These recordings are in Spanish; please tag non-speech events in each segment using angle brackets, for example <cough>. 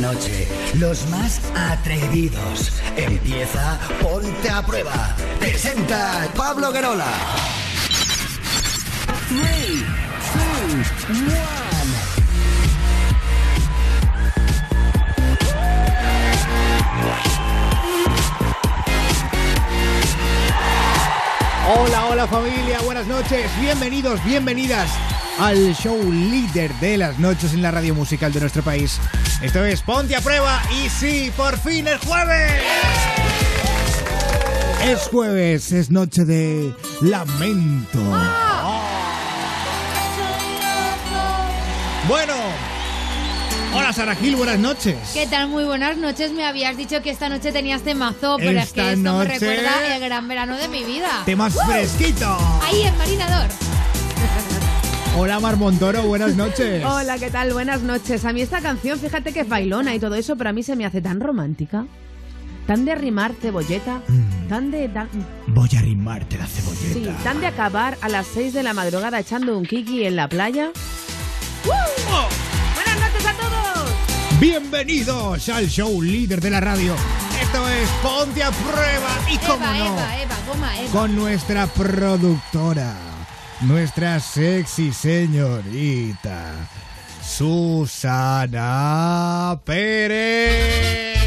noche. Los más atrevidos. Empieza Ponte a Prueba. Presenta Pablo Guerola. 3, 2, 1. Hola, hola familia, buenas noches, bienvenidos, bienvenidas al show líder de las noches en la radio musical de nuestro país. Esto es Ponte a Prueba y sí, por fin es jueves. Es jueves, es noche de lamento. Bueno, hola Sara Gil, buenas noches. ¿Qué tal? Muy buenas noches. Me habías dicho que esta noche tenías temazo, pero es que esto noche- me recuerda el gran verano de mi vida. Temas fresquitos. Ahí en Marinador. Hola Mar Montoro, buenas noches. <laughs> Hola, ¿qué tal? Buenas noches. A mí esta canción, fíjate que es bailona y todo eso, pero a mí se me hace tan romántica. Tan de arrimar cebolleta. Tan de... tan- Voy a arrimarte la sí, cebolleta. tan de acabar a las 6 de la madrugada echando un kiki en la playa. ¡Uh! ¡Buenas noches a todos! Bienvenidos al show líder de la radio. Esto es Ponte a Prueba y como Eva, no, Eva, Eva, goma, Eva. con nuestra productora, nuestra sexy señorita, Susana Pérez.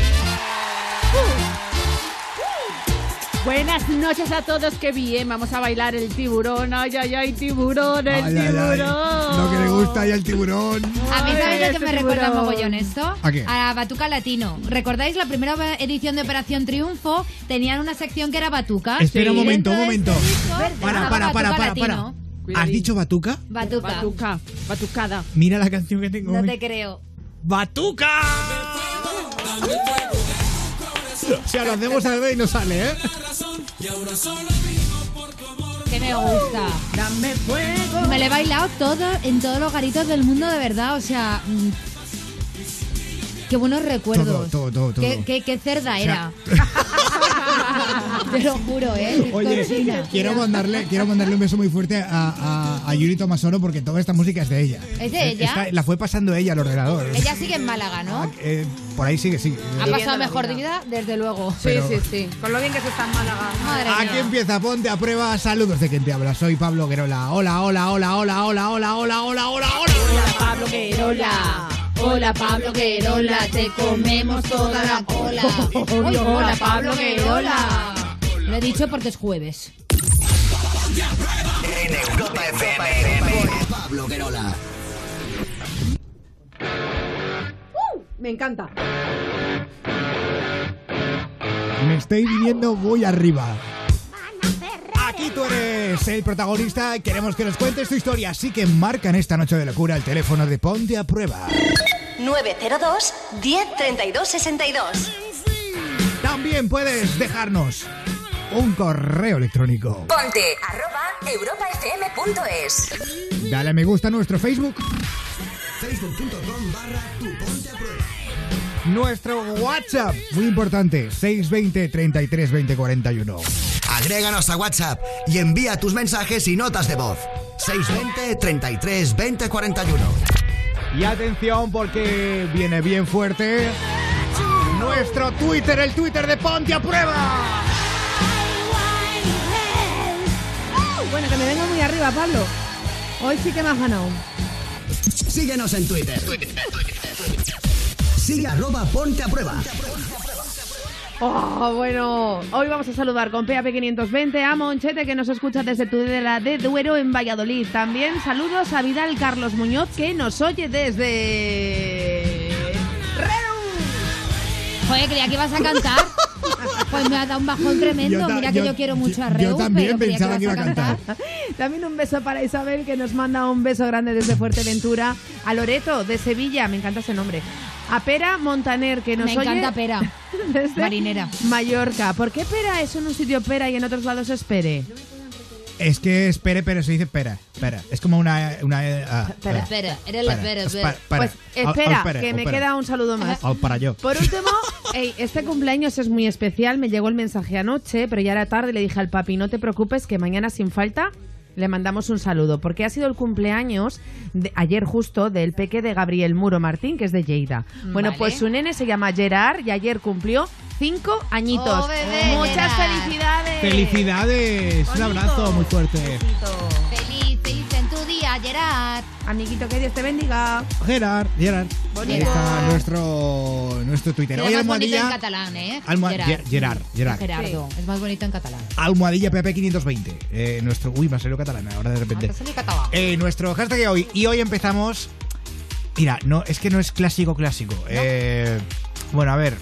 Buenas noches a todos, qué bien, vamos a bailar el tiburón, ay, ay, ay, tiburón, el Ay, ay, ay, tiburón. Lo que le gusta ya el tiburón. A mí, ¿sabéis lo que me recuerda tiburón. mogollón esto? ¿A qué? Batuca Latino. ¿Recordáis la primera edición de Operación Triunfo? Tenían una sección que era Batuca. Espera un Y momento, un momento. este disco Para, para, para, Batuca para, para. ¿Has dicho batuca? Batuca. Batuca, batucada. Mira la canción que tengo. No hoy. te creo. ¡Batuca! O sea, lo hacemos al revés y no sale, ¿eh? Que me gusta. Dame fuego. Me lo he bailado todo en todos los garitos del mundo, de verdad. O sea, mm, qué buenos recuerdos. Todo, todo, todo, Qué, todo. qué- qué cerda sea- era. <laughs> Te lo juro, ¿eh? Oye, Cochina. quiero mandarle, quiero mandarle un beso muy fuerte a, a, a Yuri Tomasoro porque toda esta música es de ella. ¿Es de ella? Esta- la fue pasando ella al ordenador. Ella sigue en Málaga, Ah, ¿no? eh, por ahí sigue, sí. Ha pasado mejor vida. vida, desde luego. Sí, Pero- sí, sí. Con lo bien que se está en Málaga. Madre Aquí mía. empieza Ponte a Prueba. Saludos de quien te habla. Soy Pablo Guerola. Hola, hola, hola, hola, hola, hola, hola, hola, hola, hola. Pablo Querola. Hola Pablo Querola, te comemos toda la cola. <laughs> Hola Pablo Querola. Lo he dicho porque es jueves. En Europa FM. Pablo Guerola. Me encanta. Me estoy viniendo muy arriba. Aquí tú eres el protagonista y queremos que nos cuentes tu historia. Así que marca en esta noche de locura el teléfono de Ponte a Prueba. 902 10 32 62. También puedes dejarnos un correo electrónico. Ponte arroba europafm.es. Dale a me gusta a nuestro Facebook. Facebook.com barra tu Ponte a Prueba. Nuestro WhatsApp, muy importante, 620 33 20 41. Agréganos a WhatsApp y envía tus mensajes y notas de voz. 620 33 20 41. Y atención porque viene bien fuerte nuestro Twitter, el Twitter de Ponte a Prueba. Bueno, que me vengo muy arriba, Pablo. Hoy sí que me has ganado. Síguenos en Twitter. Sigue arroba Ponte a Prueba. Oh, bueno, hoy vamos a saludar con PAP520 a Monchete que nos escucha desde Tudela de Duero en Valladolid. También saludos a Vidal Carlos Muñoz que nos oye desde... Reus. Joder, creía que ibas a cantar. Pues me ha dado un bajón tremendo. ta- Mira que yo quiero mucho a yo Reus, también pero pensaba que ibas iba a cantar. También un beso para Isabel que nos manda un beso grande desde Fuerteventura. A Loreto de Sevilla, me encanta ese nombre. A Pera Montaner que nos Me oye encanta Pera. <laughs> desde Marinera. Mallorca. ¿Por qué Pera es en un sitio Pera y en otros lados es Pere? Es que es pere, pero se dice pera. Pera. Es como una. una eh, ah, Espera, eh, Espera, eres la pera. Pera. Pera. Pues espera, al pere, que me queda un saludo más. Al para yo. Por último, <laughs> este cumpleaños es muy especial. Me llegó el mensaje anoche, pero ya era tarde. Le dije al papi, no te preocupes, que mañana sin falta le mandamos un saludo, porque ha sido el cumpleaños de, ayer justo del peque de Gabriel Muro Martín, que es de Lleida. Bueno, Vale. pues su nene se llama Gerard y ayer cumplió cinco añitos. Oh, bebé, Muchas Gerard. felicidades. Felicidades, un abrazo muy fuerte. Bonito. Día, Gerard. Amiguito, que Dios te bendiga. Gerard, Gerard. Bonito. Ahí está nuestro, nuestro Twitter. Queda Hoy más bonito en almohadilla, catalán, ¿eh? Gerard, Gerard. Gerardo. Es más bonito en catalán. almohadilla PP520. Eh, nuestro, uy, me ha salido catalán ahora de Ah, repente. te sale catalán. Eh, nuestro hashtag de hoy. Y hoy empezamos. Mira, no, es que no es clásico clásico. Eh, bueno, a ver.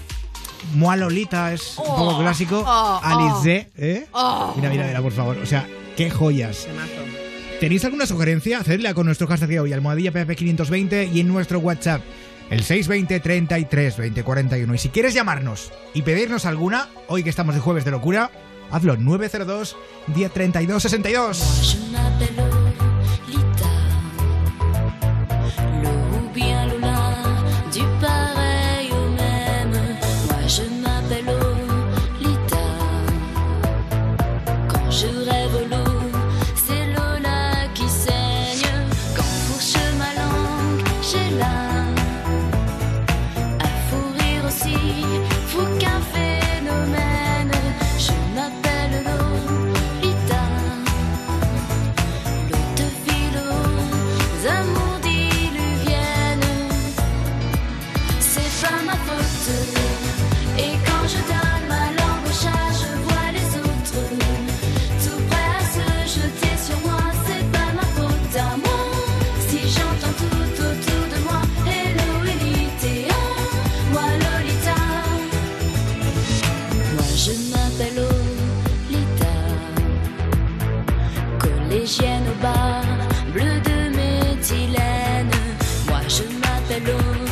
Mua Lolita es un poco clásico. oh, Alice, ¿eh? Oh. Mira, mira, mira, por favor. O sea, qué joyas. Temazo. ¿Tenéis alguna sugerencia? Hacedla con nuestro hashtag de hoy, almohadilla PP520 y en nuestro WhatsApp, el 620 33 20 41. Y si quieres llamarnos y pedirnos alguna, hoy que estamos de jueves de locura, hazlo 902 1032 62. pantalón.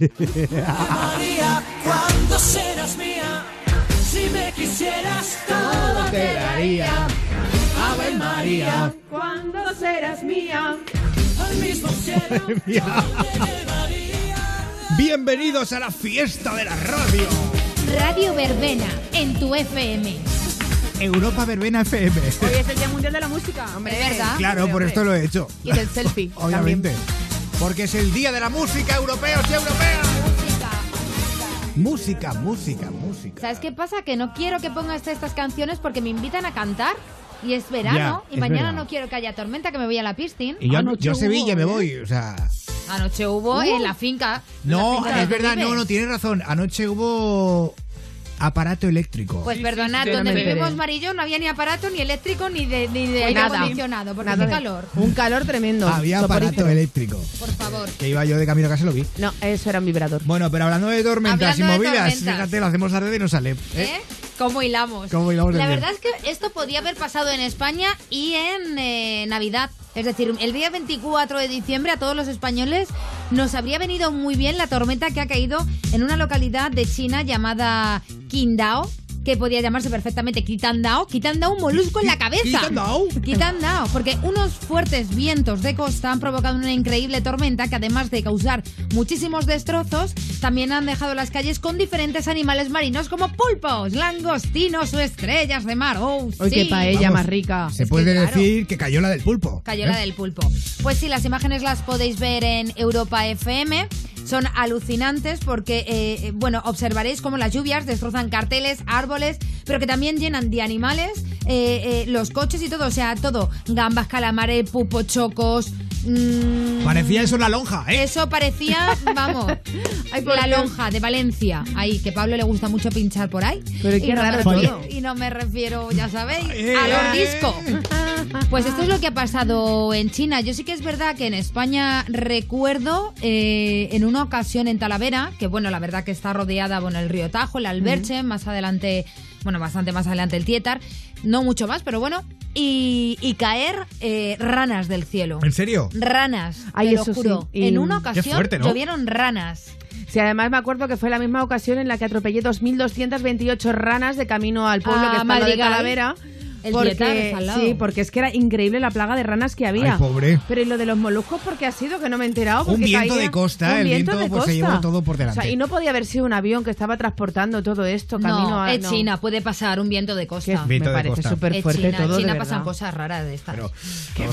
María, ¿cuándo serás mía? Si me quisieras todo te daría. Ave María, ¿Cuándo serás mía? al mismo cielo te llevaría. Bienvenidos a la fiesta de la radio. Radio Verbena, en tu FM. Europa Verbena FM. Hoy es el Día Mundial de la Música, hombre. Verdad. Claro, por esto lo he hecho. Y del selfie. <laughs> Obviamente. Porque es el día de la música, europeos y europeas. Música, música, música. ¿Sabes qué pasa? Que no quiero que pongas estas canciones porque me invitan a cantar. Y es verano. Ya, y es mañana no quiero que haya tormenta, que me voy a la piscina. Y yo, Anoche yo a hubo, Sevilla me ¿eh? voy, o sea... Anoche hubo en la finca. en la No, finca es verdad, no, no, tienes razón. Anoche hubo aparato eléctrico. Pues perdonad, donde vivimos. Marillo no había ni aparato, ni eléctrico, ni de, ni de Pues aire nada. acondicionado, porque Nada. hace calor. Un calor tremendo. Había aparato soporífero. eléctrico. Por favor. Que iba yo de camino a casa y lo vi. No, eso era un vibrador. Bueno, pero hablando de tormentas Hablando y movidas, tormentas. fíjate, lo hacemos tarde y no sale. ¿eh? ¿Eh? ¿Cómo hilamos? ¿Cómo hilamos de La bien? verdad es que esto podía haber pasado en España y en eh, Navidad. Es decir, el día 24 de diciembre a todos los españoles nos habría venido muy bien la tormenta que ha caído en una localidad de China llamada Qingdao que podía llamarse perfectamente Quitandao. Quitandao, un molusco en la cabeza. ¿Quitandao? Quitandao, porque unos fuertes vientos de costa han provocado una increíble tormenta que además de causar muchísimos destrozos, también han dejado las calles con diferentes animales marinos como pulpos, langostinos o estrellas de mar. ¡Oh, sí! qué paella Vamos, más rica. Se Es que puede claro. decir que cayó la del pulpo. Cayó ¿eh? la del pulpo. Pues sí, las imágenes las podéis ver en Europa FM. Son alucinantes porque, eh, eh, bueno, observaréis cómo las lluvias destrozan carteles, árboles, pero que también llenan de animales eh, los coches y todo. O sea, todo. Gambas, calamares, pupo, chocos. Mm, Parecía eso la lonja, ¿eh? Eso parecía, vamos, <laughs> Ay, la Dios. lonja de Valencia. Ahí, que Pablo le gusta mucho pinchar por ahí. Pero Y qué no raro me todo. refiero- Y no me refiero, ya sabéis, Eh, a los eh. discos. <laughs> Pues esto es lo que ha pasado en China. Yo sí que es verdad que en España recuerdo eh, en una ocasión en Talavera, que bueno, la verdad que está rodeada, bueno, el río Tajo, el Alberche, más adelante, bueno, bastante más adelante el Tietar, no mucho más, pero bueno, y, y caer eh, ranas del cielo. ¿En serio? Ranas, Ay, te lo sí. juro. Y- En una ocasión fuerte, ¿no? llovieron ranas. Sí, además me acuerdo que fue la misma ocasión en la que atropellé 2.228 ranas de camino al pueblo A que está de Madrigal. Talavera. El porque, al lado. sí, porque es que era increíble la plaga de ranas que había. Ay, pobre. Pero ¿y lo de los moluscos por qué ha sido? Que no me he enterado. Un porque viento caía- de costa, un el viento, de pues, se costa. llevó todo por delante. O sea, y no podía haber sido un avión que estaba transportando todo esto camino no, a... es no. China, puede pasar un viento de costa. Viento me de parece súper Es fuerte China, todo, en China de pasan cosas raras de estas. Pero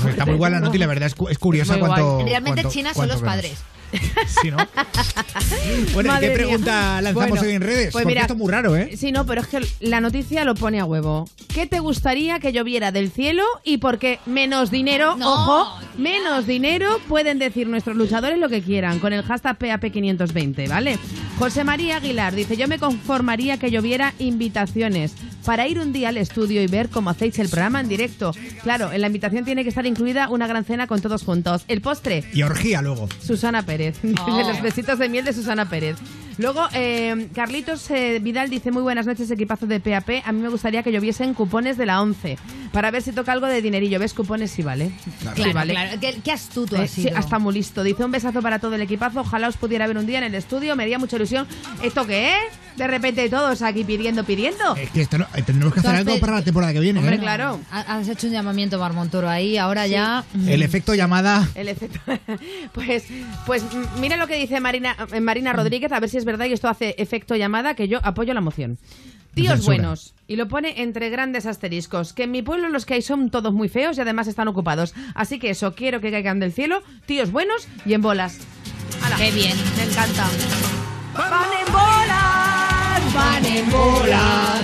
está muy guay la nota y la verdad es, cu- es curiosa Es cuánto. Realmente cuánto- China son los vemos. padres. Sí, ¿no? <laughs> bueno, ¿y Madre qué mía. pregunta lanzamos Bueno, hoy en redes? pues Porque mira, esto es muy raro, ¿eh? Sí, no, pero es que la noticia lo pone a huevo. ¿Qué te gustaría que lloviera del cielo y por qué menos dinero? No, ojo, tía. menos dinero pueden decir nuestros luchadores lo que quieran con el hashtag PAP520, ¿vale? José María Aguilar dice, yo me conformaría que lloviera invitaciones para ir un día al estudio y ver cómo hacéis el programa en directo. Claro, en la invitación tiene que estar incluida una gran cena con todos juntos. El postre, Y orgía luego. Susana Pérez. <laughs> Oh. De los besitos de miel de Susana Pérez. Luego, eh, Carlitos eh, Vidal dice: Muy buenas noches, equipazo de PAP. A mí me gustaría que lloviesen cupones de la 11 para ver si toca algo de dinerillo. ¿Ves? Cupones sí vale. Claro, Sí, vale. claro. Qué, qué astuto Eh, has sí, sido. hasta muy listo. Dice un besazo para todo el equipazo. Ojalá os pudiera ver un día en el estudio. Me haría mucha ilusión. ¿Esto qué es? De repente todos aquí pidiendo, pidiendo. Es que esto no- eh, tendremos que hacer Entonces- algo para la temporada que viene. Hombre, ¿eh? claro. Ha- Has hecho un llamamiento, Marmontoro, ahí, ahora ya... El efecto llamada. El efecto. <laughs> Pues, pues mm, mira lo que dice Marina, eh, Marina Rodríguez, a ver si es verdad y esto hace efecto llamada, que yo apoyo la moción. Tíos Censura. buenos. Y lo pone entre grandes asteriscos. Que en mi pueblo los que hay son todos muy feos y además están ocupados. Así que eso, quiero que caigan del cielo, tíos buenos y en bolas. ¡Hala! Qué bien. Me encanta. ¡Van en bolas! ¡Van en bolas!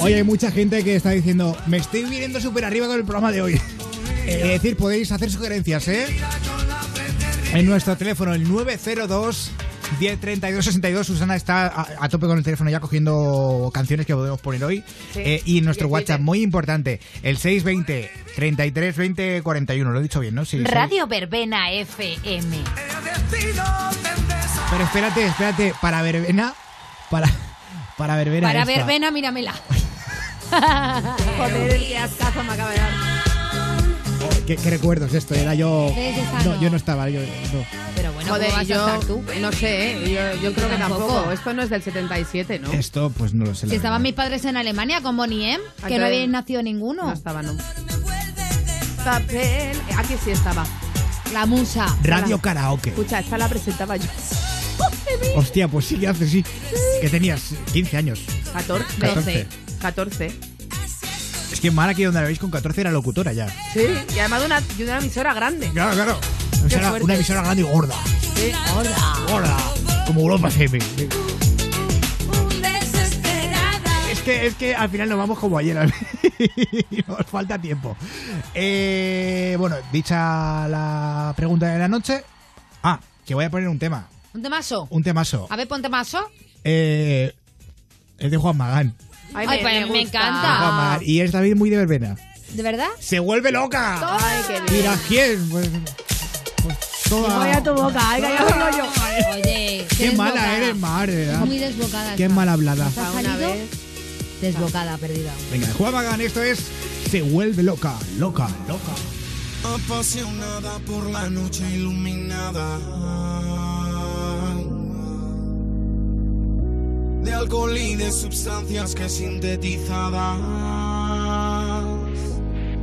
Hoy hay mucha gente que está diciendo, me estoy viniendo súper arriba con el programa de hoy. <laughs> Es decir, podéis hacer sugerencias, ¿eh? En nuestro teléfono, el 902 1032 62. Susana está a, a tope con el teléfono ya cogiendo canciones que podemos poner hoy. Sí. Eh, y nuestro Y el WhatsApp, muy importante, el 620 33 20 41. Lo he dicho bien, ¿no? Sí, sí. Radio Verbena FM. Pero espérate, espérate, para verbena, para, para verbena Para esta. Verbena, míramela. <laughs> Joder, el que ascazo me acaba de dar. ¿Qué, qué recuerdos de esto? Era yo. No, yo no estaba. Yo, no. Pero bueno, Joder, ¿cómo y vas a yo estar tú? no sé, ¿eh? yo, yo creo que tampoco. tampoco. Esto no es del 77, ¿no? Esto, pues no lo sé. Si estaban mis padres en Alemania con Bonnie M, que Entonces- no habíais nacido ninguno. No estaba, no. Papel. Aquí sí estaba. La musa. Radio Karaoke. Escucha, esta la presentaba yo. Hostia, pues sí que hace, sí. Que tenías 15 años. 14. 14. 14. Es que Mara, aquí donde la veis con 14 era locutora ya. Sí, y además de una, de una emisora grande. Claro, claro. Una emisora grande y gorda. Sí. Gorda. Como Europa FM. Es que, es que al final nos vamos como ayer. <laughs> Nos falta tiempo. Eh, bueno, dicha la pregunta de la noche. Ah, que voy a poner un tema. ¿Un temazo? Un temazo. A ver, ponte mazo. Eh, es de Juan Magán. Ay, pues me gusta. encanta. Juan Magán. Y es David muy de verbena. ¿De verdad? ¡Se vuelve loca! Ay, qué bien. Mira quién. Pues, pues toda- Voy a tu boca, ay, que yo. Oye, Qué mala eres, madre. ¿verdad? muy desbocada. Qué mal hablada. ¿Te has salido? Desbocada, perdida. Venga, Juan Magán, esto es Se vuelve loca, loca, loca. Apasionada por la noche iluminada. De alcohol y de sustancias que sintetizadas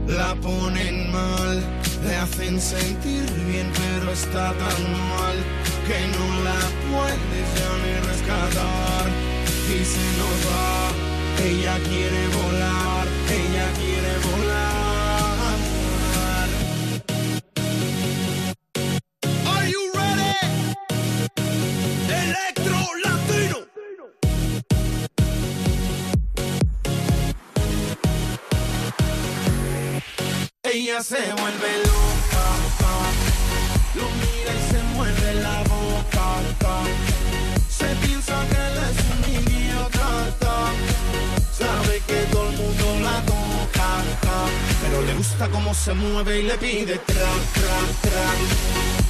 la ponen mal, le hacen sentir bien, pero está tan mal que no la puedes ya ni rescatar. Y se nos va, ella quiere volar, ella quiere volar. Ella se vuelve loca, lo mira y se muerde la boca. Se piensa que él es un idiota, sabe que todo el mundo la toca, pero le gusta cómo se mueve y le pide tra, tra, tra.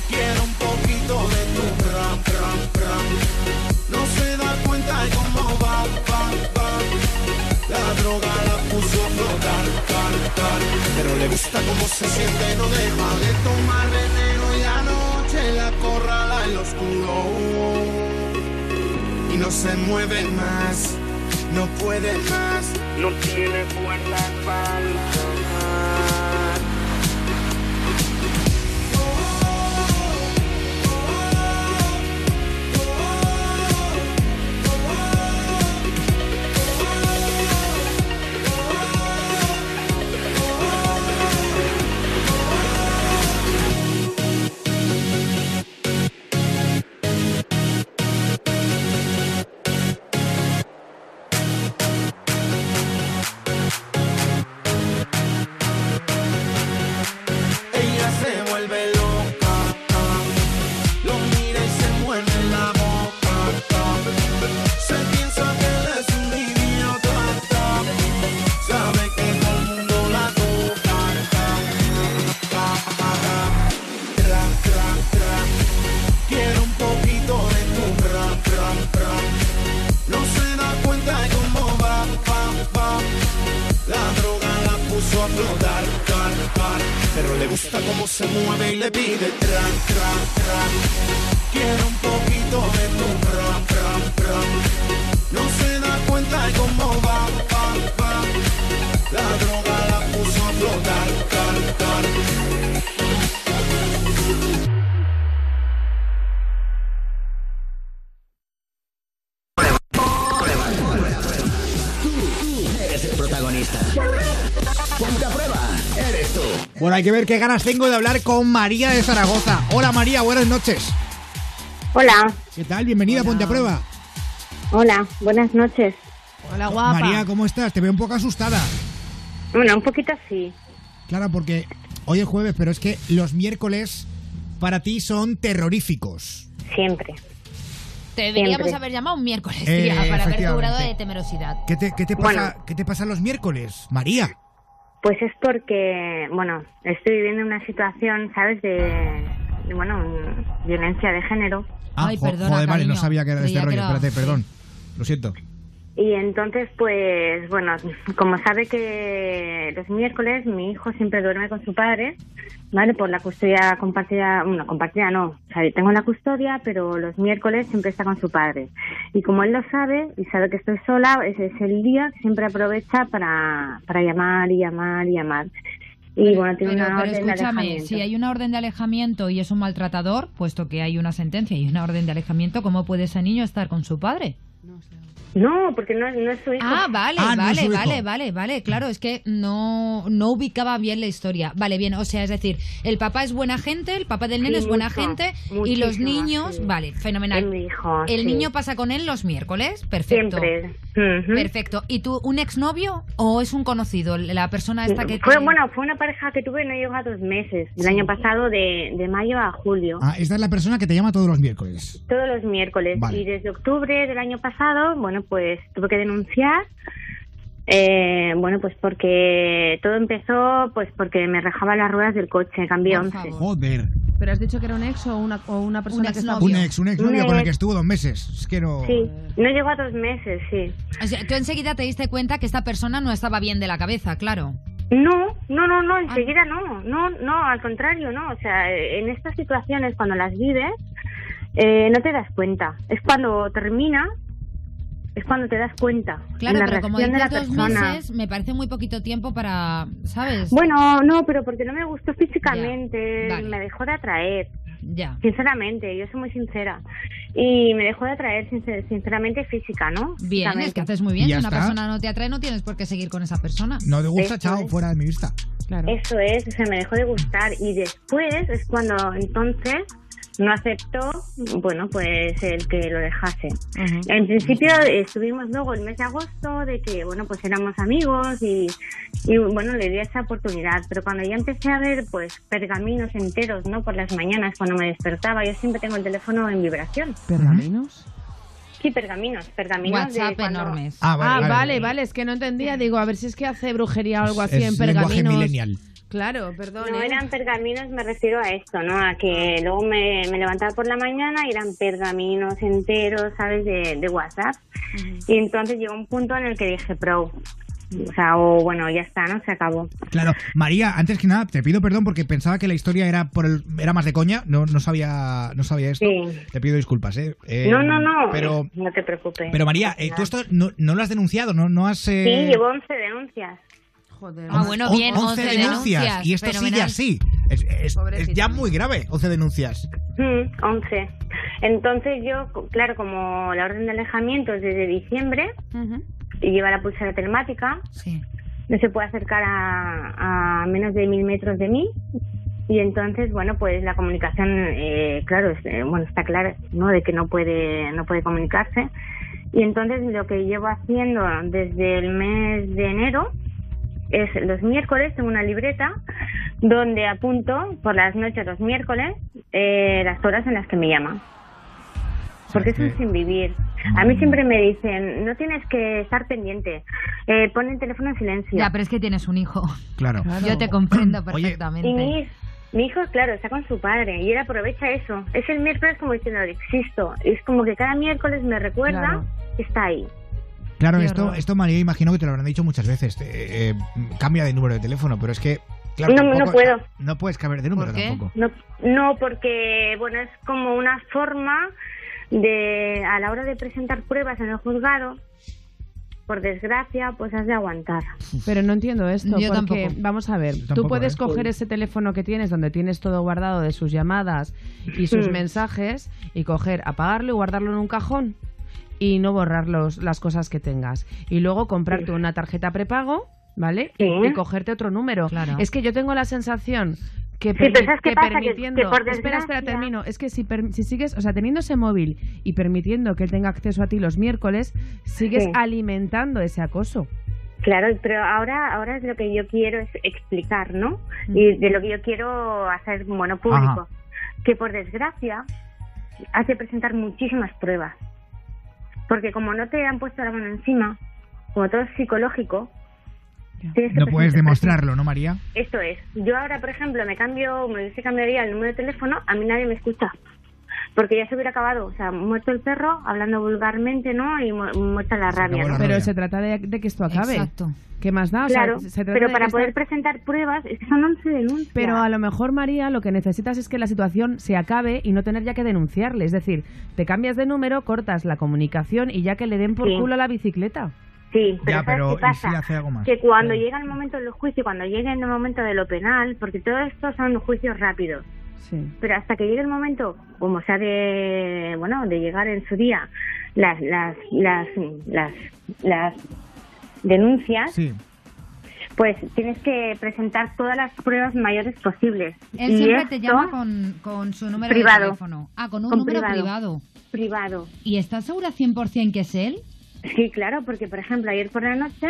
Quiero un poquito de tu ram, ram, ram. No se da cuenta de cómo va, va, va. La droga la puso a flotar, tar, tar. Pero le gusta cómo se siente, no deja de tomar veneno y anoche la corrala en lo oscuro. Y no se mueve más, no puede más, no tiene fuerza para hay que ver qué ganas tengo de hablar con María de Zaragoza. Hola María, buenas noches. Hola, ¿Qué tal? Bienvenida, ponte a prueba. hola, buenas noches. Hola, guapa. María, ¿cómo estás? Te veo un poco asustada. Bueno, un poquito sí. Claro, porque hoy es jueves, pero es que los miércoles para ti son terroríficos. Siempre. Te deberíamos Siempre. haber llamado un miércoles, Eh, tía, para ver tu efectivamente. grado de temerosidad. ¿Qué te, qué te pasa, Bueno. ¿Qué te pasa los miércoles, María? Pues es porque, bueno, estoy viviendo una situación, ¿sabes? De, de, bueno, violencia de género. Ah, Ay, jo- perdona, joder, vale, no sabía que era de este rollo. era- Espérate, perdón. Lo siento. Y entonces, pues, bueno, como sabe que los miércoles mi hijo siempre duerme con su padre, ¿vale? Por la custodia compartida, bueno, compartida no, o sea, yo tengo la custodia, pero los miércoles siempre está con su padre. Y como él lo sabe, y sabe que estoy sola, ese es el día que siempre aprovecha para, para llamar y llamar y llamar. Y bueno, tiene Pero, una pero orden de escúchame, alejamiento. si hay una orden de alejamiento y es un maltratador, puesto que hay una sentencia y una orden de alejamiento, ¿cómo puede ese niño estar con su padre? No, porque no, no es su hijo. Ah, vale, Ah, no vale, vale, vale, vale. Claro, es que no, no ubicaba bien la historia. Vale, bien, o sea, es decir, el papá es buena gente, el papá del nene Sí, es buena mucho, gente y los niños, sí. vale, fenomenal. Mi hijo, el sí. niño pasa con él los miércoles, perfecto. Siempre. Perfecto. ¿Y tú, un exnovio o es un conocido? La persona esta que... Fue, te- bueno, fue una pareja que tuve no llegó a dos meses, el año pasado de, de mayo a julio. Ah, esta es la persona que te llama todos los miércoles. Todos los miércoles. Vale. Y desde octubre del año pasado, bueno, pues tuve que denunciar. eh, bueno, pues porque todo empezó, pues porque me rajaba las ruedas del coche, cambié Por 11. favor. Joder. ¿Pero has dicho que era un ex o una, o una persona Un que exnovio. Un ex, un ex novio con el que estuvo dos meses. Es que no. Sí, no llegó a dos meses, sí. O sea, tú enseguida te diste cuenta que esta persona no estaba bien de la cabeza, claro. No, no, no, Ah. no, enseguida no, no, no, al contrario, no. O sea, en estas situaciones cuando las vives, eh, no te das cuenta. Es cuando termina, es cuando te das cuenta. Claro, la pero como reacción de la dices dos persona. meses, me parece muy poquito tiempo para, ¿sabes? Bueno, no, pero porque no me gustó físicamente, Ya, me dejó de atraer, Ya. sinceramente, yo soy muy sincera. Y me dejó de atraer sincer- sinceramente física, ¿no? Bien, es que haces muy bien. Si una está. persona no te atrae, no tienes por qué seguir con esa persona. No te gusta, Eso chao, es. fuera de mi vista. Claro. Eso es, o sea, me dejó de gustar y después es cuando entonces no aceptó, bueno, pues el que lo dejase. En principio estuvimos luego el mes de agosto de que, bueno, pues éramos amigos y, y bueno, le di esa oportunidad. Pero cuando ya empecé a ver, pues, pergaminos enteros, ¿no? Por las mañanas cuando me despertaba, yo siempre tengo el teléfono en vibración. ¿Pergaminos? Sí, pergaminos, pergaminos de cuando- enormes. Ah, Ah, vale, vale, vale, es que no entendía. Digo, a ver si es que hace brujería o algo así Es en lenguaje pergaminos. millennial. Claro, perdón. No ¿eh? eran pergaminos, me refiero a esto, ¿no? A que luego me, me levantaba por la mañana y eran pergaminos enteros, ¿sabes? De, de WhatsApp. Y entonces llegó un punto en el que dije, pro. O sea, o bueno, ya está, ¿no? Se acabó. Claro, María, antes que nada, te pido perdón porque pensaba que la historia era por el, era más de coña, no, no sabía no sabía esto. Sí. Te pido disculpas, ¿eh? Eh, no, no, no. Pero, no te preocupes. pero María, eh, tú esto no, no lo has denunciado, no, no has... eh, Sí, llevo 11 denuncias. Joder. Ah, bueno, on- bien, 11 denuncias, Y esto sigue fenomenal. así. Es, es- es Pobrecito. ya muy grave, 11 denuncias. Mm, 11. Entonces yo, claro, como la orden de alejamiento es desde diciembre y lleva la pulsera telemática, Sí. no se puede acercar a, a menos de mil metros de mí y entonces bueno pues la comunicación eh, claro es- eh, bueno está clara no de que no puede no puede comunicarse y entonces lo que llevo haciendo desde el mes de enero es los miércoles tengo una libreta donde apunto por las noches los miércoles eh, las horas en las que me llama porque es un sin vivir. A mí siempre me dicen, no tienes que estar pendiente, eh, pon el teléfono en silencio. Ya, pero es que tienes un hijo. Claro. Claro. Yo te comprendo Oye, perfectamente. Y mi, mi hijo, claro, está con su padre y él aprovecha eso. Es el miércoles como diciendo, existo. Es como que cada miércoles me recuerda Claro. que está ahí. Claro, Qué esto, horror. esto María, imagino que te lo habrán dicho muchas veces. eh, eh, cambia de número de teléfono, pero es que. Claro, No, no tampoco- puedo. No puedes cambiar de número tampoco. No, no, porque, bueno, es como una forma de, a la hora de presentar pruebas en el juzgado, por desgracia, pues has de aguantar. Pero no entiendo esto, Yo porque tampoco. vamos a ver, Yo tú tampoco, puedes ¿eh? coger ese teléfono que tienes donde tienes todo guardado de sus llamadas y sus Mm. mensajes y coger, apagarlo y guardarlo en un cajón y no borrar los- las cosas que tengas. Y luego comprarte una tarjeta prepago, ¿vale? Sí. Y cogerte otro número. Claro. Es que yo tengo la sensación que, Sí, pero permi- ¿sabes qué que pasa? Que- permitiendo... que por Espera, espera, termino. Es que si, per- si sigues, o sea, teniendo ese móvil y permitiendo que él tenga acceso a ti los miércoles, sigues Sí. alimentando ese acoso. Claro, pero ahora, ahora es lo que yo quiero es explicar, ¿no? Mm. Y de lo que yo quiero hacer, bueno, público. Que por desgracia hace presentar muchísimas pruebas. Porque como no te han puesto la mano encima, como todo es psicológico, No puedes demostrarlo, ¿no, María? Esto es. Yo ahora, por ejemplo, me cambio, me hubiese cambiaría el número de teléfono, a mí nadie me escucha. Porque ya se hubiera acabado, o sea, muerto el perro, hablando vulgarmente, ¿no? Y mu- muerta la rabia, ¿no? Pero se trata de, de que esto acabe. Exacto. ¿Qué más da? O sea, Claro, se trata pero para poder esto- presentar pruebas, es que son 11 denuncias. Pero a lo mejor, María, lo que necesitas es que la situación se acabe y no tener ya que denunciarle. Es decir, te cambias de número, cortas la comunicación y ya que le den por Sí. culo a la bicicleta. Sí, pero Ya, ¿sabes pero qué ¿y si pasa? hace algo más? Que cuando llega el momento del juicio, cuando llegue el momento de lo penal, porque todo esto son juicios rápidos, Sí. pero hasta que llegue el momento, como sea de, bueno, de llegar en su día las, las, las, las, las denuncias, Sí. pues tienes que presentar todas las pruebas mayores posibles. Él Y siempre te llama con, con su número Privado. de teléfono. Ah, con un Con número privado. privado. privado. ¿Y estás segura 100% que es él? Sí, claro, porque por ejemplo ayer por la noche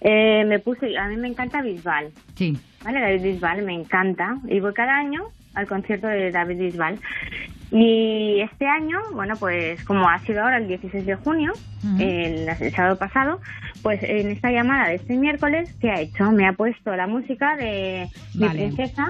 eh, me puse, a mí me encanta Bisbal, Sí. ¿vale? David Bisbal me encanta y voy cada año al concierto de David Bisbal. Y este año, bueno, pues como ha sido ahora el 16 de junio, Ujú. el, el sábado pasado, pues en esta llamada de este miércoles, ¿qué ha hecho? Me ha puesto la música de Mi Vale. Princesa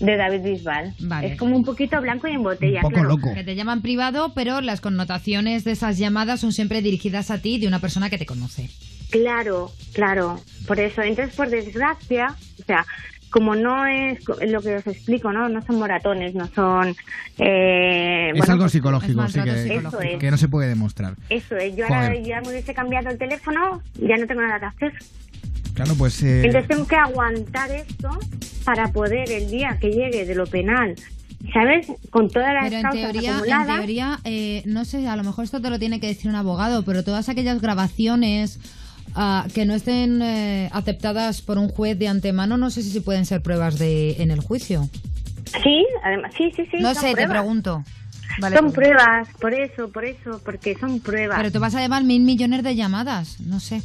de David Bisbal. Vale. Es como un poquito blanco y en botella, Un poco claro. loco. Que te llaman privado, pero las connotaciones de esas llamadas son siempre dirigidas a ti de una persona que te conoce. Claro, claro, por eso. Entonces, por desgracia, o sea, como no es lo que os explico, ¿no? No son moratones, no son... Eh, es bueno, algo pues, psicológico, es sí que, psicológico. Eso es. que no se puede demostrar. Eso es, yo ahora Joder. ya me hubiese cambiado el teléfono, ya no tengo nada que hacer. Claro, pues... eh, Entonces tengo que aguantar esto para poder el día que llegue de lo penal, ¿sabes? Con todas las Pero en causas teoría, en acumuladas. teoría eh, no sé, a lo mejor esto te lo tiene que decir un abogado, pero todas aquellas grabaciones ah, que no estén eh, aceptadas por un juez de antemano, no sé si pueden ser pruebas de en el juicio. Sí, además, sí, sí, sí. no son sé, te pruebas. pregunto. Vale, Son pues- pruebas, por eso, por eso, porque son pruebas. Pero tú vas a llevar mil millones de llamadas, no sé.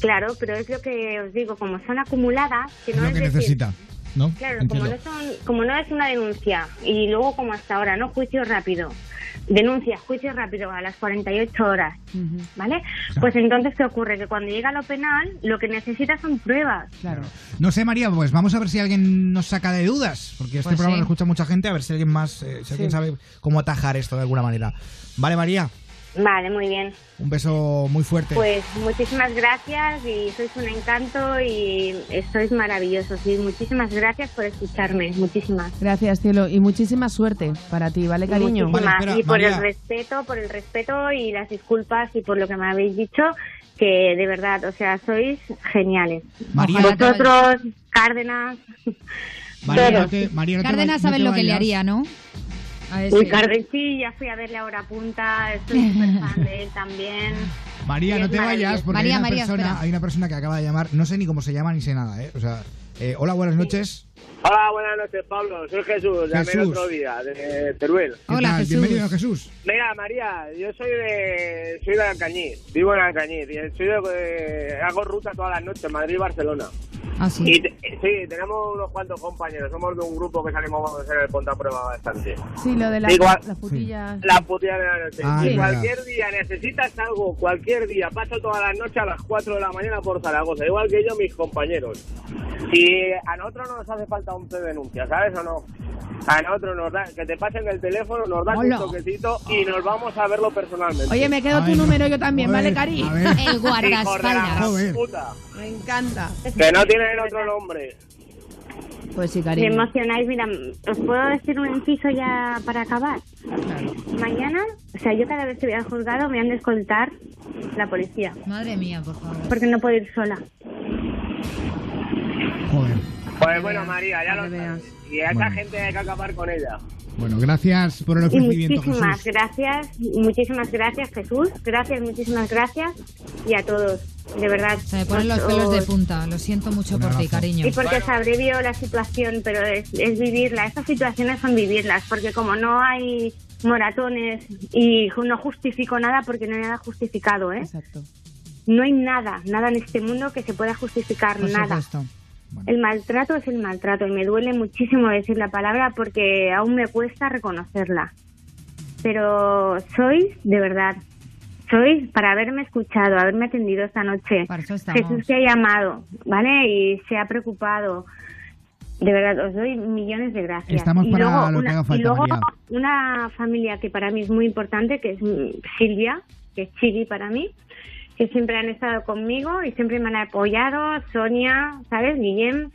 Claro, pero es lo que os digo, como son acumuladas, que es no lo es que decir- necesita, ¿no? Claro, como no, son, como no es una denuncia y luego como hasta ahora, ¿no? Juicio rápido. Denuncia, juicio rápido a las 48 horas, Ujú, ¿vale? Pues entonces, ¿qué ocurre? Que cuando llega lo penal, lo que necesita son pruebas. Claro. No sé, María, pues vamos a ver si alguien nos saca de dudas, porque este Pues programa sí. lo escucha mucha gente, a ver si alguien más, eh, si alguien sabe cómo atajar esto de alguna manera. Vale, María, Vale, muy bien. un beso muy fuerte. Pues muchísimas gracias y sois un encanto y sois maravillosos. Y muchísimas gracias por escucharme, muchísimas. Gracias, cielo. Y muchísima suerte para ti, ¿vale, cariño? Muchísimas. Vale, espera, y por María. el respeto, por el respeto y las disculpas y por lo que me habéis dicho, que de verdad, o sea, sois geniales. María, Vosotros, Cárdenas. María, no te, María, no Cárdenas no sabe te lo que le haría, ¿no? A ver Uy, sí, ya fui a verle ahora punta, estoy súper fan de él también. María, no te vayas, porque María, hay, una María, persona, espera. hay una persona que acaba de llamar, no sé ni cómo se llama ni sé nada, ¿eh? O sea, eh, hola, buenas noches. Hola, buenas noches, Pablo. Soy Jesús, llamé el Jesús. otro día, de Teruel. ¿Qué Hola? Jesús. Bienvenido, Jesús. Mira, María, yo soy de soy de Alcañiz, vivo en Alcañiz, y soy de, eh, hago ruta todas las noches, Madrid-Barcelona. Ah, sí. Y te- sí, tenemos unos cuantos compañeros, somos de un grupo que salimos a hacer el ponta prueba bastante. Sí, lo de la- Igual. las putillas. La puteada de la noche. Ah, cualquier día necesitas algo, cualquier día, paso todas las noches a las 4 de la mañana por Zaragoza, igual que yo, mis compañeros. Si a nosotros no nos hace falta un denuncia, ¿sabes o no? A nosotros nos da, que te pasen el teléfono, nos das Hola. un toquecito y nos vamos a verlo personalmente. Oye, me quedo A tu ver, número yo también, ¿vale, cari? <laughs> El guardaespaldas. Puta. Me encanta. Que no tienen otro nombre. Pues sí, Me cariño. emocionáis, mira, ¿os puedo decir un inciso ya para acabar? Mañana, o sea, yo cada vez que voy al juzgado me han de escoltar la policía, Madre mía, por favor. porque no puedo ir sola. Joder. Pues bueno, María, ya lo veas. Y a Bueno. gente hay que acabar con ella. Bueno, gracias por el Y ofrecimiento, muchísimas Jesús. gracias, muchísimas gracias Jesús, gracias, muchísimas gracias y a todos, de verdad. Se me ponen los Os- pelos de punta. Lo siento mucho Un por ti, cariño. Y porque os abrevió la situación, pero es, es vivirla. Estas situaciones son vivirlas, porque como no hay moratones y no justifico nada porque no hay nada justificado, ¿eh? Exacto. No hay nada, nada en este mundo que se pueda justificar, Por nada. supuesto. El maltrato es el maltrato y me duele muchísimo decir la palabra porque aún me cuesta reconocerla. Pero sois, de verdad, sois para haberme escuchado, haberme atendido esta noche. Para eso. Jesús te ha llamado, ¿vale? Y se ha preocupado. De verdad, os doy millones de gracias. Estamos y para luego, lo que una, haga falta, y luego María. una familia que para mí es muy importante, que es Silvia, que es Chili para mí, que siempre han estado conmigo y siempre me han apoyado, Sonia, ¿sabes? Guillem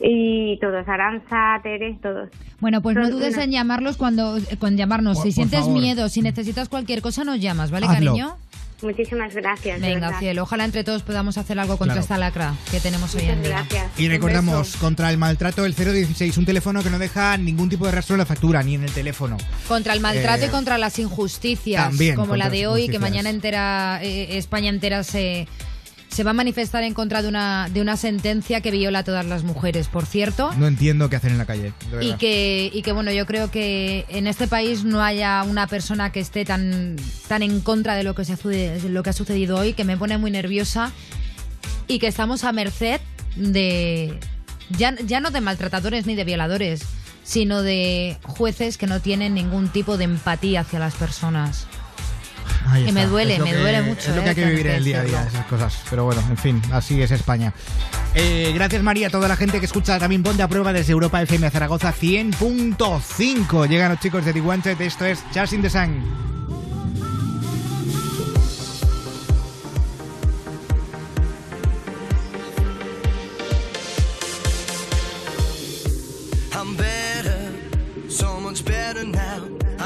y todos, Aranza, Tere, todos. Bueno, pues no dudes una- en llamarlos cuando, con llamarnos. Por- si por sientes favor. miedo, si necesitas cualquier cosa, nos llamas, ¿vale, Hazlo. cariño? Muchísimas gracias. Venga, verdad. cielo. Ojalá entre todos podamos hacer algo contra Claro. esta lacra que tenemos hoy Muchas en día. gracias. Y Un recordamos, contra el maltrato, el 016, un teléfono que no deja ningún tipo de rastro en la factura, ni en el teléfono. Contra el maltrato Eh, y contra las injusticias, también como la de hoy, que mañana entera, eh, España entera se, se va a manifestar en contra de una, de una sentencia que viola a todas las mujeres, por cierto. No entiendo qué hacen en la calle. de Y que, y que bueno, yo creo que en este país no haya una persona que esté tan, tan en contra de lo que, se de lo que ha sucedido hoy, que me pone muy nerviosa y que estamos a merced de, ya, ya no de maltratadores ni de violadores, sino de jueces que no tienen ningún tipo de empatía hacia las personas. Ahí que me está. duele, Es lo me que- duele mucho, Es lo eh, que hay que tener vivir en que el día a día, esas cosas. Pero bueno, en fin, así es España. Eh, gracias María, a toda la gente que escucha también Ponte a Prueba desde Europa FM Zaragoza 100.5. Llegan los chicos de Wanted, esto es Just in the Sun. I'm